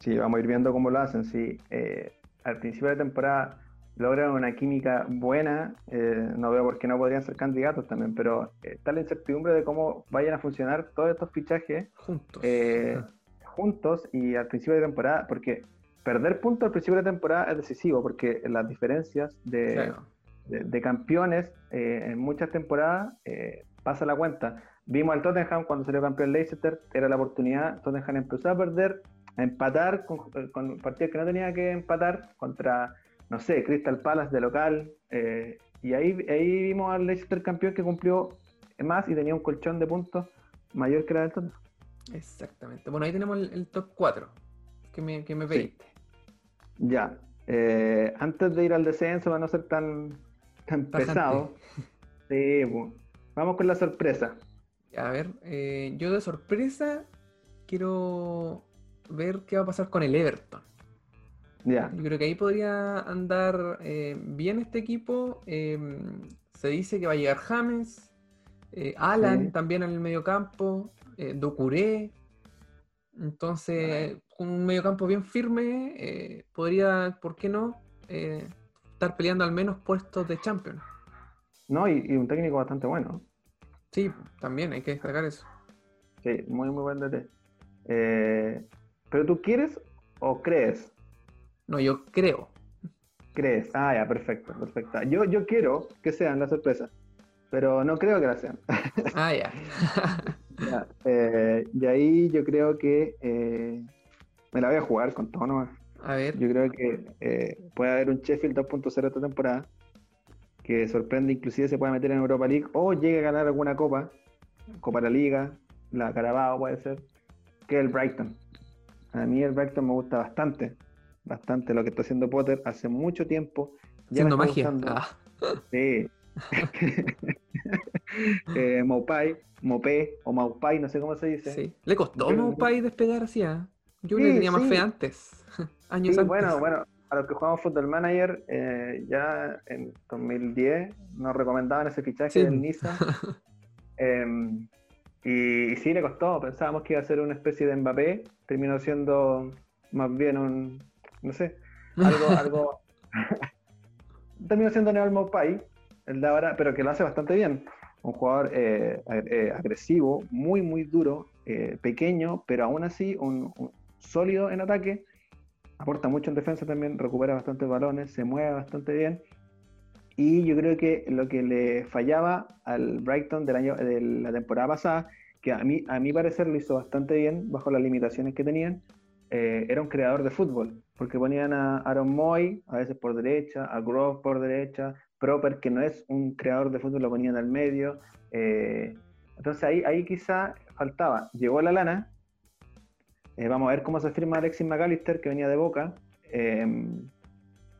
Sí, vamos a ir viendo cómo lo hacen. Sí, eh, al principio de la temporada logran una química buena, eh, no veo por qué no podrían ser candidatos también, pero está la incertidumbre de cómo vayan a funcionar todos estos fichajes juntos. Eh, juntos y al principio de temporada, porque perder puntos al principio de temporada es decisivo, porque las diferencias de, de, campeones eh, en muchas temporadas pasa la cuenta. Vimos al Tottenham cuando salió campeón Leicester, era la oportunidad, Tottenham empezó a perder, a empatar con, con partidos que no tenía que empatar contra no sé, Crystal Palace de local. Eh, y ahí, ahí vimos al Leicester campeón que cumplió más y tenía un colchón de puntos mayor que la del Tottenham. Exactamente. Bueno, ahí tenemos el, top 4 que me, que me pediste. Ya. Eh, antes de ir al descenso, para no ser tan, tan pesado, sí, vamos con la sorpresa. A ver, eh, yo de sorpresa quiero ver qué va a pasar con el Everton. Yo creo que ahí podría andar eh, bien este equipo. Em, se dice que va a llegar James, eh, Alan también en el mediocampo, eh, Docuré. Entonces, con un mediocampo bien firme, eh, podría, ¿por qué no? Estar peleando al menos puestos de champion. No, y, un técnico bastante bueno. Sí, también hay que destacar eso. Sí, muy, muy buen DT. ¿Pero tú quieres o crees no, yo creo. ¿Crees? Ah, ya, perfecto, perfecto. Yo, yo quiero que sean la sorpresa, pero no creo que la sean. Ah, ya. Eh, y ahí yo creo que eh, me la voy a jugar con todo nomás. A ver. Yo creo que eh, puede haber un Sheffield 2.0 esta temporada que sorprende, inclusive se puede meter en Europa League o llegue a ganar alguna copa, Copa de la Liga, la Carabao puede ser, que el Brighton. A mí el Brighton me gusta bastante bastante lo que está haciendo Potter hace mucho tiempo. Haciendo magia. Ah. Sí. eh, Maupai, Mopé o Maupai, no sé cómo se dice. Sí. Le costó Maupai despegar así. ¿ah? Yo le tenía más fe antes. Años antes. Bueno, bueno, a los que jugamos Football Manager, eh, ya en 2010 nos recomendaban ese fichaje del Niza. Em, y, y, sí, le costó. Pensábamos que iba a ser una especie de Mbappé. Terminó siendo más bien un, no sé, algo, algo... Terminó siendo Neal Mopai, el de ahora, pero que lo hace bastante bien. Un jugador eh, eh, agresivo, muy, muy duro, eh, pequeño, pero aún así un, sólido en ataque. Aporta mucho en defensa también, recupera bastantes balones, se mueve bastante bien. Y yo creo que lo que le fallaba al Brighton del año, de la temporada pasada, que a mí, a mi parecer lo hizo bastante bien bajo las limitaciones que tenían, era un creador de fútbol porque ponían a Aaron Moy, a veces por derecha, a Grove por derecha, Proper, que no es un creador de fútbol, lo ponían al medio. Eh, entonces ahí, ahí quizá faltaba. Llegó la lana. Eh, vamos a ver cómo se firma Alexis McAllister, que venía de Boca. Eh,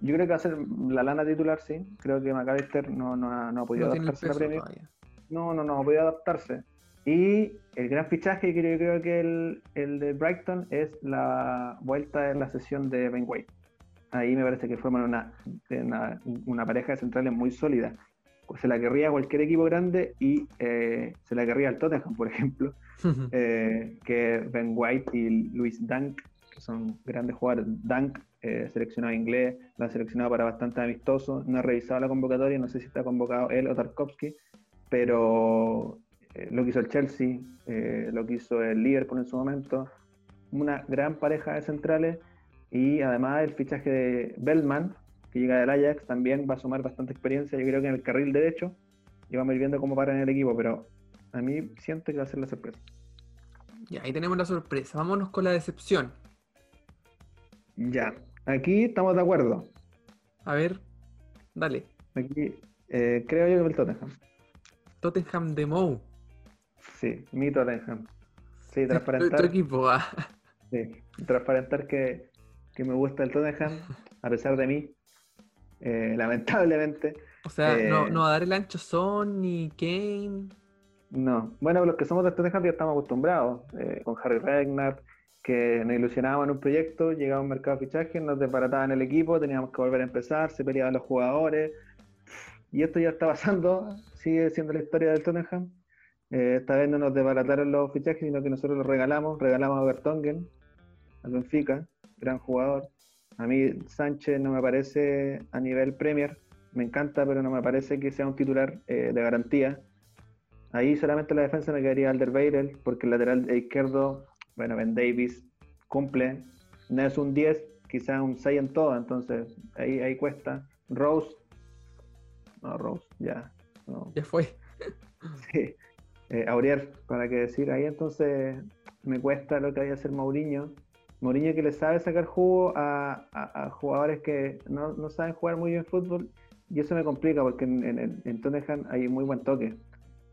yo creo que va a ser la lana titular, sí. Creo que McAllister no, no, ha, no ha podido adaptarse a la Premier. No, no, no, ha podido adaptarse. Y el gran fichaje que yo creo que el, el de Brighton es la vuelta en la sesión de Ben White. Ahí me parece que forman una, una, una pareja de centrales muy sólida. Se la querría cualquier equipo grande y eh, se la querría al Tottenham, por ejemplo, eh, que Ben White y Luis Dunk, que son grandes jugadores. Dunk eh, seleccionado inglés, lo han seleccionado para bastante amistoso. No he revisado la convocatoria, no sé si está convocado él o Tarkovsky, pero eh, lo que hizo el Chelsea, eh, lo que hizo el Liverpool en su momento. Una gran pareja de centrales y además el fichaje de Bellman, que llega del Ajax, también va a sumar bastante experiencia. Yo creo que en el carril derecho y vamos a ir viendo cómo para en el equipo, pero a mí siento que va a ser la sorpresa. Ya, ahí tenemos la sorpresa. Vámonos con la decepción. Ya, Aquí estamos de acuerdo. A ver, dale. Aquí eh, creo yo que el Tottenham. Tottenham de Mou. Sí, mi Tottenham. Sí, transparentar. Tu, equipo, ah. Sí, transparentar que, me gusta el Tottenham, a pesar de mí. Eh, lamentablemente. O sea, no, eh, no a dar el ancho Son ni Kane. No, bueno, los que somos de Tottenham ya estamos acostumbrados, con Harry Regnar, que nos ilusionábamos en un proyecto, llegaba un mercado de fichajes, nos desbarataban el equipo, teníamos que volver a empezar, se peleaban los jugadores. Y esto ya está pasando, sigue siendo la historia del Tottenham. Eh, esta vez no nos desbarataron los fichajes, sino que nosotros los regalamos. Regalamos a Bertongen, al Benfica, gran jugador. A mí Sánchez no me parece a nivel Premier, me encanta, pero no me parece que sea un titular eh, de garantía. Ahí solamente la defensa me quedaría Alderweireld, porque el lateral izquierdo bueno, Ben Davis cumple, no es un 10, quizás un 6 en todo, entonces ahí, ahí cuesta. Rose, no, Rose, ya. Ya fue. sí. Eh, Aurier, para qué decir, ahí entonces me cuesta lo que hay que hacer Mourinho. Mourinho que le sabe sacar jugo a, a, jugadores que no, no, saben jugar muy bien fútbol y eso me complica porque en, en, en Tottenham hay muy buen toque.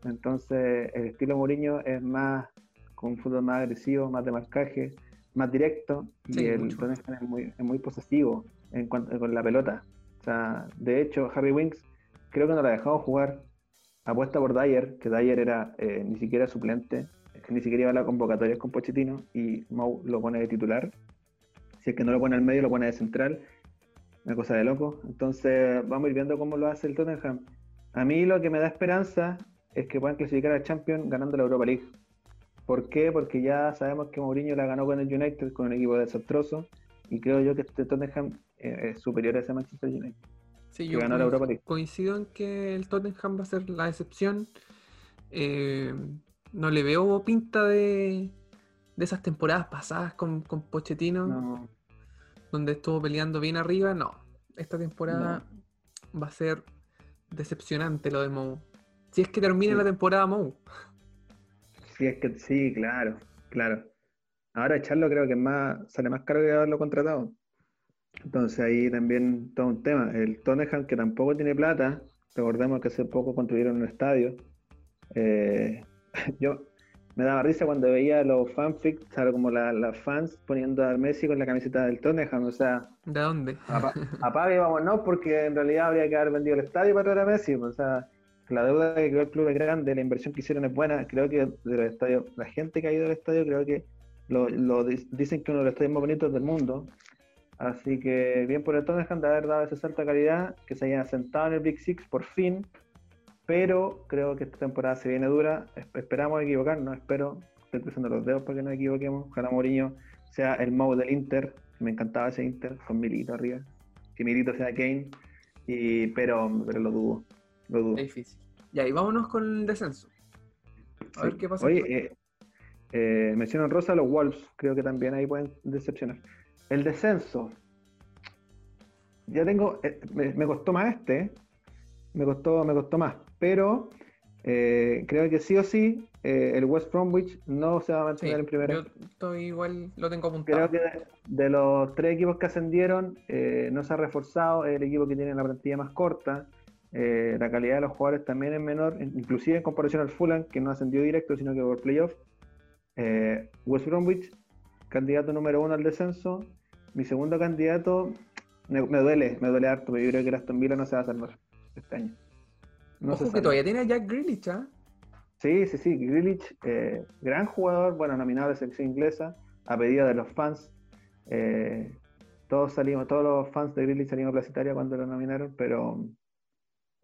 Entonces el estilo Mourinho es más con un fútbol más agresivo, más de marcaje, más directo, y el Tottenham es muy, es muy posesivo en cuanto, con la pelota. O sea, de hecho, Harry Winks creo que no la ha dejado jugar. Apuesta por Dyer, que Dyer era eh, ni siquiera suplente, que ni siquiera iba a la convocatoria con Pochettino, y Mou lo pone de titular. Si es que no lo pone al medio, lo pone de central. Una cosa de loco. Entonces, vamos a ir viendo cómo lo hace el Tottenham. A mí lo que me da esperanza es que puedan clasificar al Champions ganando la Europa League. ¿Por qué? Porque ya sabemos que Mourinho la ganó con el United, con un equipo desastroso, y creo yo que este Tottenham eh, es superior a ese Manchester United. Sí, yo ganó la Europa League. coincido en que el Tottenham va a ser la excepción. Eh, no le veo pinta de, de esas temporadas pasadas con, con Pochettino, donde estuvo peleando bien arriba. No, esta temporada va a ser decepcionante lo de Mou. Si es que termina la temporada Mou. Sí, es que sí, claro, claro. Ahora echarlo creo que es más, sale más caro que haberlo contratado. Entonces ahí también todo un tema. El Tottenham que tampoco tiene plata, recordemos que hace poco construyeron un estadio. Eh, yo me daba risa cuando veía los fanfics, como las fans poniendo a Messi con la camiseta del Tottenham, o sea... ¿De dónde? Apague, vamos, no, porque en realidad habría que haber vendido el estadio para traer a Messi, o sea, la deuda que creó el club es grande, la inversión que hicieron es buena. Creo que de los estadios, la gente que ha ido al estadio, creo que lo, dicen que uno de los estadios más bonitos del mundo. Así que bien por el Tottenham de haber dado esa alta calidad, que se hayan sentado en el Big Six por fin. Pero creo que esta temporada se viene dura. Esperamos equivocarnos, espero. Estoy cruzando los dedos para que no equivoquemos. Ojalá Mourinho sea el modo del Inter. Me encantaba ese Inter con Milito arriba. Que Milito sea Kane. Y, pero, pero lo dudo. Lo dudo. Es difícil. Ya, y vámonos con el descenso. A ver qué pasa. Oye, eh, eh, mencionan Rosa los Wolves, creo que también ahí pueden decepcionar. El descenso. Ya tengo, eh, me, costó más este, me costó, me costó más, pero creo que sí o sí el West Bromwich no se va a mantener en primera. Yo estoy igual, lo tengo apuntado. Creo que de, los tres equipos que ascendieron, no se ha reforzado, el equipo que tiene la plantilla más corta. Eh, la calidad de los jugadores también es menor, inclusive en comparación al Fulham, que no ascendió directo, sino que por playoff. Eh, West Bromwich, candidato número uno al descenso. Mi segundo candidato, Me, duele, me duele harto, pero yo creo que el Aston Villa no se va a salvar este año. No Ojo que todavía tiene a Jack Grealish, ¿ah? Sí, sí, sí, Grealish, eh, gran jugador, bueno, nominado de selección inglesa, a pedido de los fans. Eh, todos salimos, todos los fans de Grealish salimos a Placitaria cuando lo nominaron, pero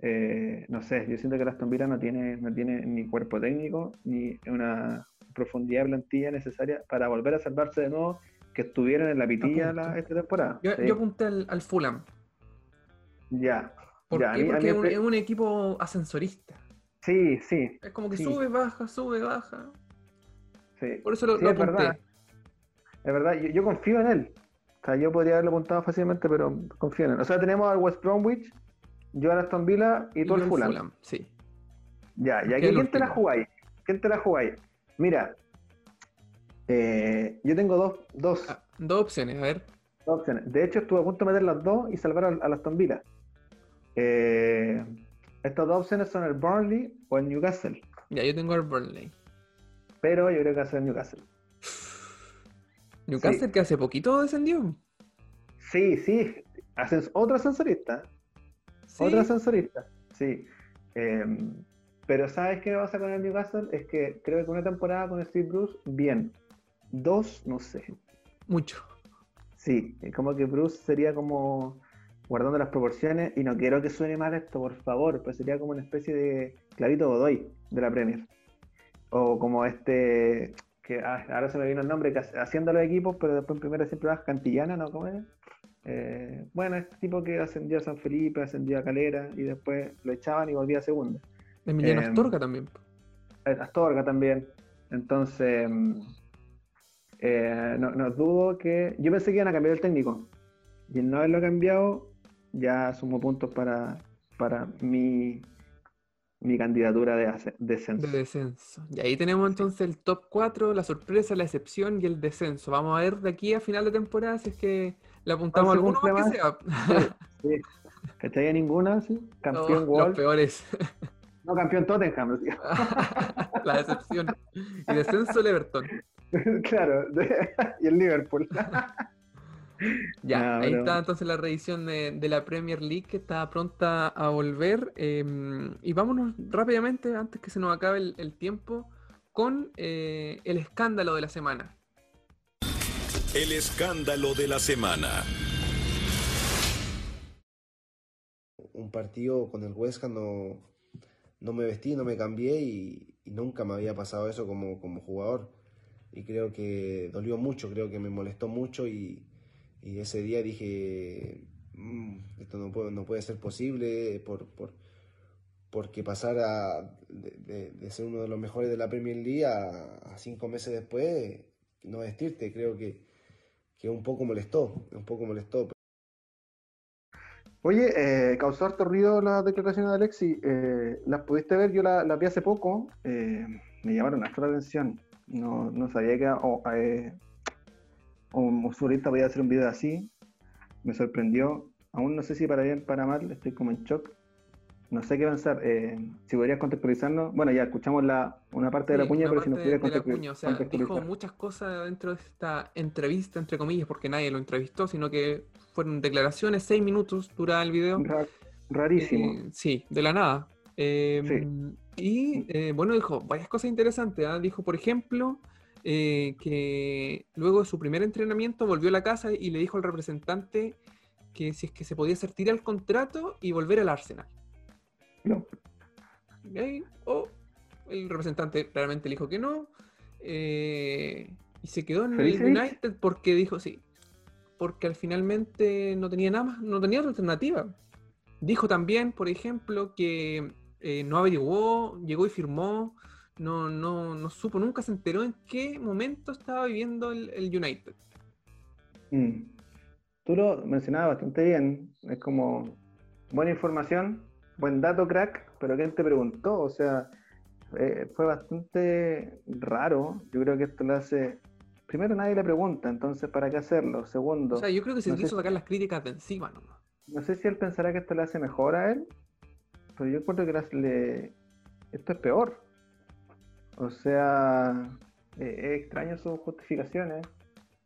eh, no sé, yo siento que el Aston Villa no tiene, no tiene ni cuerpo técnico ni una profundidad de plantilla necesaria para volver a salvarse de nuevo que estuvieran en la pitilla esta temporada. Yo, apunté al, Fulham. Ya. ¿Por qué? Porque es, un, equipo ascensorista. Sí, sí. Es como que sube, baja, sube, baja. Sí. Por eso lo, apunté. Es verdad, es verdad. Yo, confío en él. O sea, yo podría haberlo apuntado fácilmente, pero confío en él. O sea, tenemos al West Bromwich, yo al Aston Villa y tú al Fulham. Sí. Ya, y aquí ¿quién te la jugáis? ¿Quién te la jugáis? Mira, eh, yo tengo dos, dos, ah, dos opciones, a ver. Dos opciones. De hecho, estuve a punto de meter las dos y salvar a, a Aston Villa. Eh, estas dos opciones son el Burnley o el Newcastle. Ya, yo tengo el Burnley. Pero yo creo que va a ser el Newcastle. ¿Newcastle que hace poquito descendió? Sí, sí. Hacen otro ascensorista. Otro ascensorista. Sí. Em, pero ¿sabes qué pasa con el Newcastle? Es que creo que una temporada con Steve Bruce, bien. Dos, no sé. Mucho. Sí, como que Bruce sería como guardando las proporciones, y no quiero que suene mal esto, por favor, pues sería como una especie de clavito Godoy de la Premier. O como este, que ah, ahora se me vino el nombre, que haciendo los equipos, pero después en primera siempre vas Cantillana, ¿no? ¿Cómo es? Eh, bueno, este tipo que ascendió a San Felipe, ascendió a Calera y después lo echaban y volvía a segunda. Emiliano eh, Astorga también. Astorga también. Entonces, eh, no, no, dudo que. Yo pensé que iban a cambiar el técnico. Y el no haberlo cambiado, ya sumo puntos para, para mi, mi candidatura de descenso. De descenso. Y ahí tenemos entonces el top 4, la sorpresa, la excepción y el descenso. Vamos a ver de aquí a final de temporada si es que le apuntamos a alguno más que sea. Sí, sí. ¿Cachai? ninguna, sí. Campeón oh, Los peores. No, campeón Tottenham, tío. la decepción. Y descenso el Everton. claro, y el Liverpool. Ya, ahí está entonces la revisión de, la Premier League que está pronta a volver. Em, y vámonos rápidamente, antes que se nos acabe el, tiempo, con eh, el escándalo de la semana. El escándalo de la semana. Un partido con el Huesca no, no me vestí, no me cambié y, nunca me había pasado eso como, como jugador. Y creo que dolió mucho, creo que me molestó mucho y, y ese día dije, mm, esto no puede, no puede ser posible por, por porque pasar de, de, ser uno de los mejores de la Premier League a, cinco meses después no vestirte, creo que, que un poco molestó, un poco molestó. Oye, eh, causó harto ruido las declaraciones de Alexi. Eh, ¿Las pudiste ver? Yo las la vi hace poco. Eh, me llamaron hasta la atención. No, no sabía que oh, eh, un futbolista podía hacer un video así. Me sorprendió. Aún no sé si para bien para mal, estoy como en shock. No sé qué pensar. Eh, si podrías contextualizarnos. Bueno, ya escuchamos la, una parte de la cuña, pero si nos pudieras contextualizar. O sea, dijo muchas cosas dentro de esta entrevista, entre comillas, porque nadie lo entrevistó, sino que fueron declaraciones, seis minutos dura el video. rarísimo. Eh, sí, de la nada. Em, y eh, bueno, dijo varias cosas interesantes. ¿ah? Dijo, por ejemplo, eh, que luego de su primer entrenamiento volvió a la casa y le dijo al representante que si es que se podía hacer tirar el contrato y volver al Arsenal. No. Oh, el representante claramente dijo que no. Eh, y se quedó en el United porque dijo sí. Porque al finalmente no tenía nada más, no tenía otra alternativa. Dijo también, por ejemplo, que eh, no averiguó, llegó y firmó no, no, no supo, nunca se enteró en qué momento estaba viviendo el, United. Mm. Tú lo mencionabas bastante bien, es como buena información, buen dato crack, pero ¿quién te preguntó? O sea, eh, fue bastante raro, yo creo que esto lo hace... Primero nadie le pregunta, entonces ¿para qué hacerlo? Segundo... O sea, yo creo que se quiso sacar las críticas de encima nomás. No sé si él pensará que esto le hace mejor a él, pero yo creo que le... esto es peor. O sea, eh, es extraño sus justificaciones.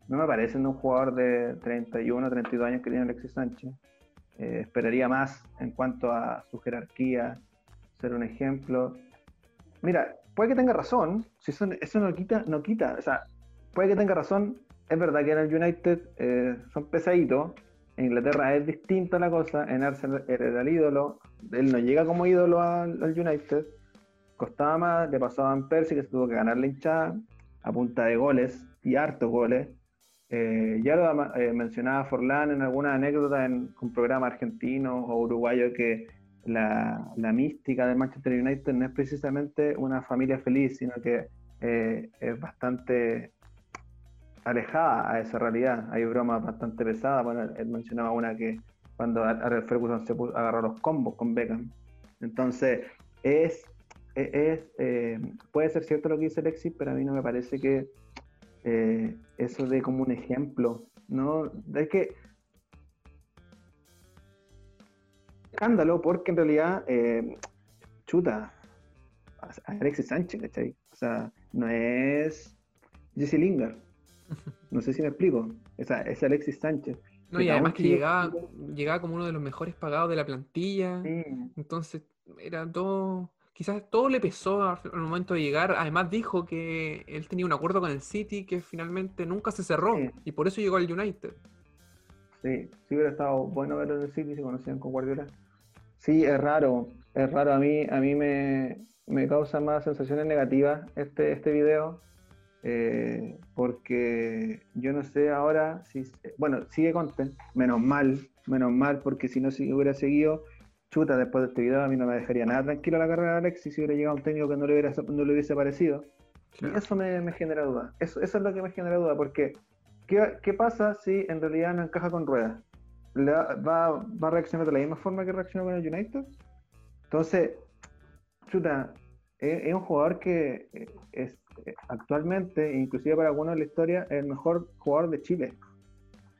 no me parece un jugador de 31, 32 años que tiene Alexis Sánchez. Eh, esperaría más en cuanto a su jerarquía, ser un ejemplo. Mira, puede que tenga razón, si eso, eso no quita, no quita, o sea, puede que tenga razón, es verdad que en el United eh, son pesaditos, en Inglaterra es distinta la cosa, en Arsenal era el ídolo, él no llega como ídolo al, United, costaba más, le pasaban Percy que se tuvo que ganar la hinchada a punta de goles y hartos goles. Eh, ya lo eh, mencionaba Forlán en alguna anécdota en un programa argentino o uruguayo que la, mística del Manchester United no es precisamente una familia feliz, sino que eh, es bastante alejada a esa realidad. Hay bromas bastante pesadas. Bueno, él mencionaba una que cuando Ariel Ferguson se puso, agarró los combos con Beckham. Entonces, es, es, puede ser cierto lo que dice Alexis, pero a mí no me parece que eh, eso de como un ejemplo, ¿no? Es que escándalo porque en realidad eh, chuta Alexis Sánchez, ¿cachai? O sea, no es Jesse Lingard. No sé si me explico. es Alexis Sánchez. No, y además que llegaba, llegaba como uno de los mejores pagados de la plantilla. Entonces, era todo. Quizás todo le pesó al momento de llegar. Además, dijo que él tenía un acuerdo con el City que finalmente nunca se cerró. Y por eso llegó al United. Sí, sí hubiera estado bueno verlo en el City si conocían con Guardiola. Sí, es raro. Es raro. A mí, a mí me, me causa más sensaciones negativas este, este video eh, porque yo no sé ahora si, bueno, sigue Content, menos mal, menos mal, porque si no si hubiera seguido, chuta, después de este video a mí no me dejaría nada tranquilo la carrera de Alexis si hubiera llegado un técnico que no le, hubiera, no le hubiese parecido. Y eso me, genera duda, eso, eso es lo que me genera duda, porque ¿qué, ¿qué, pasa si en realidad no encaja con ruedas? Va, ¿Va a reaccionar de la misma forma que reaccionó con el United? Entonces, chuta, es, un jugador que eh, es eh, actualmente, inclusive para algunos de la historia, el mejor jugador de Chile.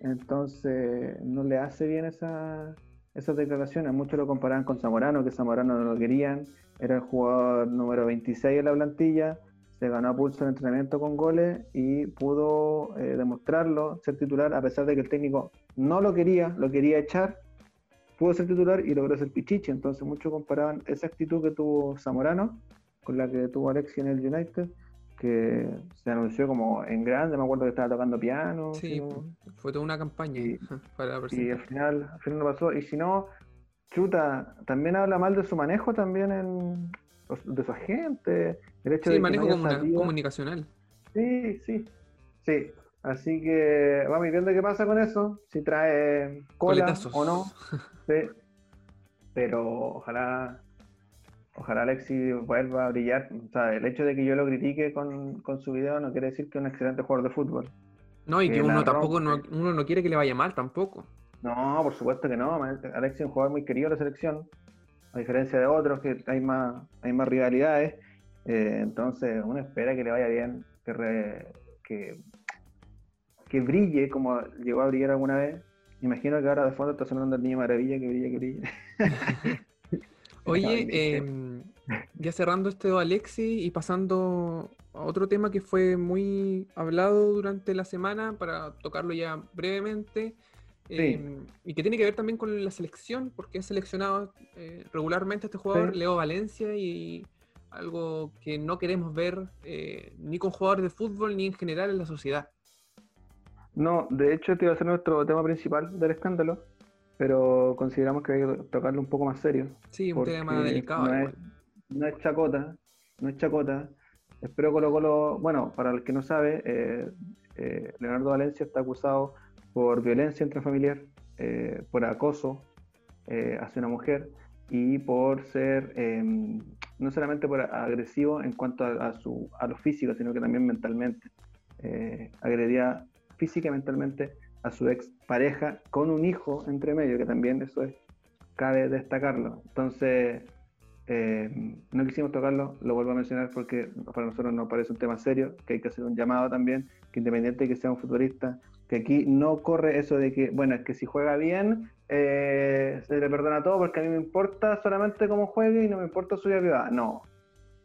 Entonces, no le hace bien esa, esas declaraciones. Muchos lo comparaban con Zamorano, que Zamorano no lo querían. Era el jugador número 26 en la plantilla. Se ganó a pulso el entrenamiento con goles y pudo eh, demostrarlo, ser titular, a pesar de que el técnico no lo quería, lo quería echar. Pudo ser titular y logró ser pichichi. Entonces, muchos comparaban esa actitud que tuvo Zamorano con la que tuvo Alexi en el United, que se anunció como en grande, me acuerdo que estaba tocando piano. Sí, fue toda una campaña y, para y al final, al final no pasó. Y si no, Chuta también habla mal de su manejo también en, de su agente, el hecho sí, de manejo comunicacional. Sí, sí, sí. Así que vamos viendo qué pasa con eso, si trae cola o no. sí. Pero ojalá ojalá Alexi vuelva a brillar. O sea, el hecho de que yo lo critique con, su video no quiere decir que es un excelente jugador de fútbol. No, y que, uno tampoco no, uno no quiere que le vaya mal tampoco. No, por supuesto que no. Alexi es un jugador muy querido de la selección, a diferencia de otros que hay más, hay más rivalidades. Eh, entonces, uno espera que le vaya bien, que, que, que brille como llegó a brillar alguna vez. Imagino que ahora de fondo está sonando el niño maravilla, que brille, que brille. Oye, em, ya cerrando este Alexi y pasando a otro tema que fue muy hablado durante la semana, para tocarlo ya brevemente, em, y que tiene que ver también con la selección, porque ha seleccionado eh, regularmente a este jugador, Leo Valencia, y algo que no queremos ver eh, ni con jugadores de fútbol ni en general en la sociedad. No, de hecho este iba a ser nuestro tema principal del escándalo, pero consideramos que hay que tocarlo un poco más serio. Sí, un tema delicado. No es, chacota, no es chacota. Espero Colo Colo, bueno, para el que no sabe, eh, eh, Leonardo Valencia está acusado por violencia intrafamiliar, eh, por acoso hacia una mujer y por ser em, no solamente por agresivo en cuanto a, su, a lo físico, sino que también mentalmente. agredía física y mentalmente a su ex pareja con un hijo entre medio, que también eso es, cabe destacarlo. Entonces, eh, no quisimos tocarlo, lo vuelvo a mencionar porque para nosotros nos parece un tema serio, que hay que hacer un llamado también, que independiente de que sea un futbolista, que aquí no corre eso de que, bueno, es que si juega bien, eh, se le perdona todo porque a mí me importa solamente cómo juegue y no me importa su vida privada. No,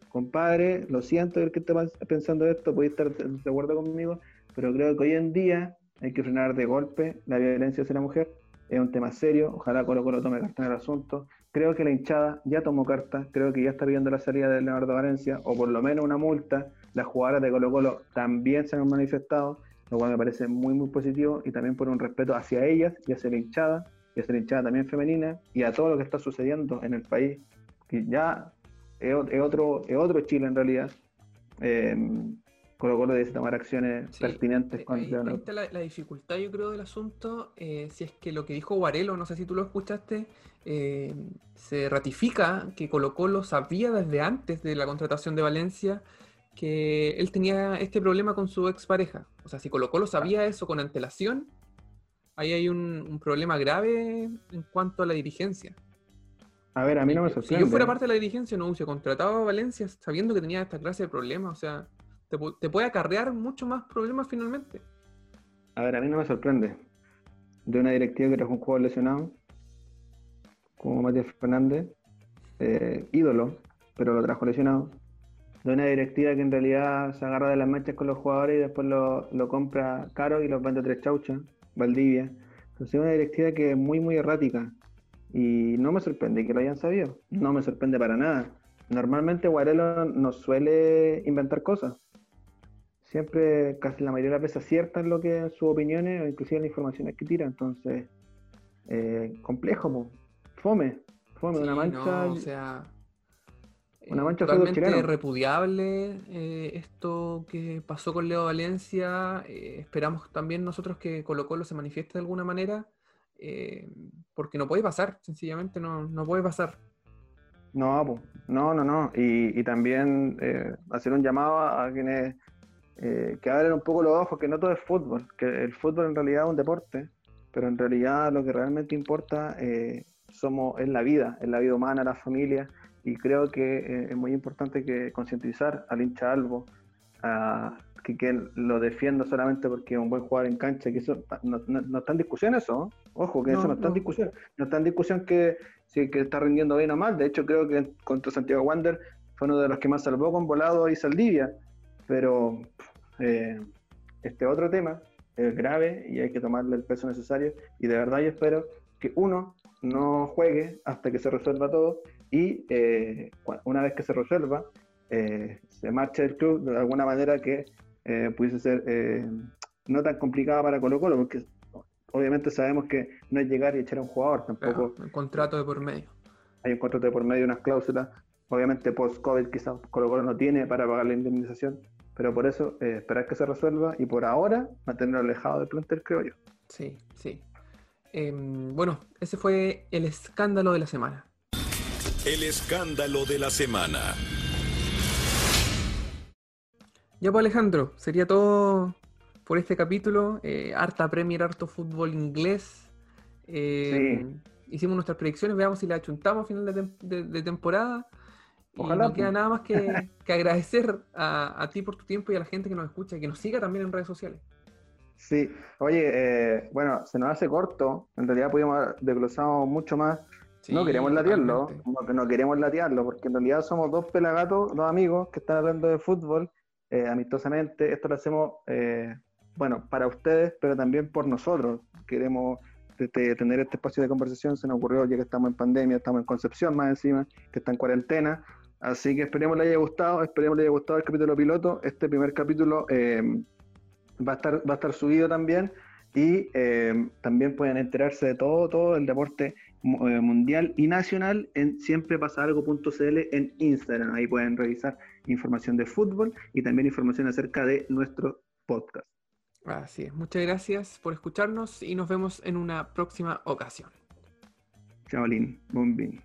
compadre, lo siento el que esté pensando esto, puede estar de acuerdo conmigo, pero creo que hoy en día hay que frenar de golpe la violencia hacia la mujer. Es un tema serio, ojalá Colo Colo tome carta en el asunto. Creo que la hinchada ya tomó carta, creo que ya está pidiendo la salida de Leonardo Valencia, o por lo menos una multa. Las jugadoras de Colo Colo también se han manifestado, lo cual me parece muy, muy positivo, y también por un respeto hacia ellas y hacia la hinchada, y hacia la hinchada también femenina, y a todo lo que está sucediendo en el país, que ya es, otro, es otro Chile en realidad. Eh, Colo Colo debe tomar acciones pertinentes. Con ahí, está la, dificultad, yo creo, del asunto. Eh, si es que lo que dijo Guarelo, no sé si tú lo escuchaste, eh, se ratifica que Colo Colo sabía desde antes de la contratación de Valencia que él tenía este problema con su expareja. O sea, si Colo Colo sabía eso con antelación, ahí hay un, problema grave en cuanto a la dirigencia. A ver, a mí no me sorprende. Si yo fuera parte de la dirigencia, no hubiese contratado a Valencia sabiendo que tenía esta clase de problemas. O sea, te, puede acarrear mucho más problemas finalmente. A ver, a mí no me sorprende. De una directiva que trajo un jugador lesionado, como Matías Fernández, eh, ídolo, pero lo trajo lesionado. De una directiva que en realidad se agarra de las manchas con los jugadores y después lo, compra caro y los vende a tres chauchas, Valdivia. Entonces es una directiva que es muy, muy errática. Y no me sorprende que lo hayan sabido. No me sorprende para nada. Normalmente Guarelo no suele inventar cosas siempre, casi la mayoría de las veces acierta en lo que sus opiniones o inclusive las informaciones que tira. Entonces, eh, complejo, fome, fome, una mancha. o sea, una mancha totalmente repudiable eh, esto que pasó con Leo Valencia. Eh, esperamos también nosotros que Colo Colo se manifieste de alguna manera, porque no puede pasar, sencillamente no, no puede pasar. No, no, no, no. Y, y también hacer un llamado a quienes eh, que abren un poco los ojos, que no todo es fútbol, que el fútbol en realidad es un deporte, pero en realidad lo que realmente importa eh, somos, es la vida, es la vida humana, la familia, y creo que eh, es muy importante que concientizar al hincha albo, a, que, que, lo defienda solamente porque es un buen jugador en cancha, que eso no, no, está en discusión eso, ojo, que eso no está en discusión, no está en discusión que, si, que está rindiendo bien o mal, de hecho creo que contra Santiago Wander fue uno de los que más salvó con Volado y Saldivia, pero eh, este otro tema es grave y hay que tomarle el peso necesario. Y de verdad yo espero que uno no juegue hasta que se resuelva todo y eh, una vez que se resuelva, eh, se marche el club de alguna manera que pudiese ser no tan complicada para Colo Colo, porque obviamente sabemos que no es llegar y echar a un jugador tampoco. un contrato de por medio. Hay un contrato de por medio, unas cláusulas. Obviamente post-COVID quizás Colo Colo no tiene para pagar la indemnización, pero por eso eh, esperar que se resuelva y por ahora mantenerlo alejado del plantel, creo yo. Sí, sí. Em, bueno, ese fue el escándalo de la semana. El escándalo de la semana. Ya pues Alejandro, sería todo por este capítulo. Eh, harta Premier, harto fútbol inglés. Em, hicimos nuestras predicciones, veamos si la achuntamos a final de temporada. Ojalá. no queda nada más que, agradecer a, ti por tu tiempo y a la gente que nos escucha y que nos siga también en redes sociales. Sí, oye, eh, bueno, se nos hace corto, en realidad podríamos haber desglosado mucho más. no queremos latearlo, no, no queremos latearlo, porque en realidad somos dos pelagatos, dos amigos que están hablando de fútbol eh, amistosamente. Esto lo hacemos, eh, bueno, para ustedes, pero también por nosotros. Queremos este, tener este espacio de conversación, se nos ocurrió ya que estamos en pandemia, estamos en Concepción más encima, que está en cuarentena, Así que esperemos le haya gustado, esperemos le haya gustado el capítulo piloto. Este primer capítulo eh, va, a estar, va a estar subido también y eh, también pueden enterarse de todo, todo el deporte eh, mundial y nacional en siemprepasaalgo.cl en Instagram. Ahí pueden revisar información de fútbol y también información acerca de nuestro podcast. Así es. Muchas gracias por escucharnos y nos vemos en una próxima ocasión. Chao, Lin. Bombín.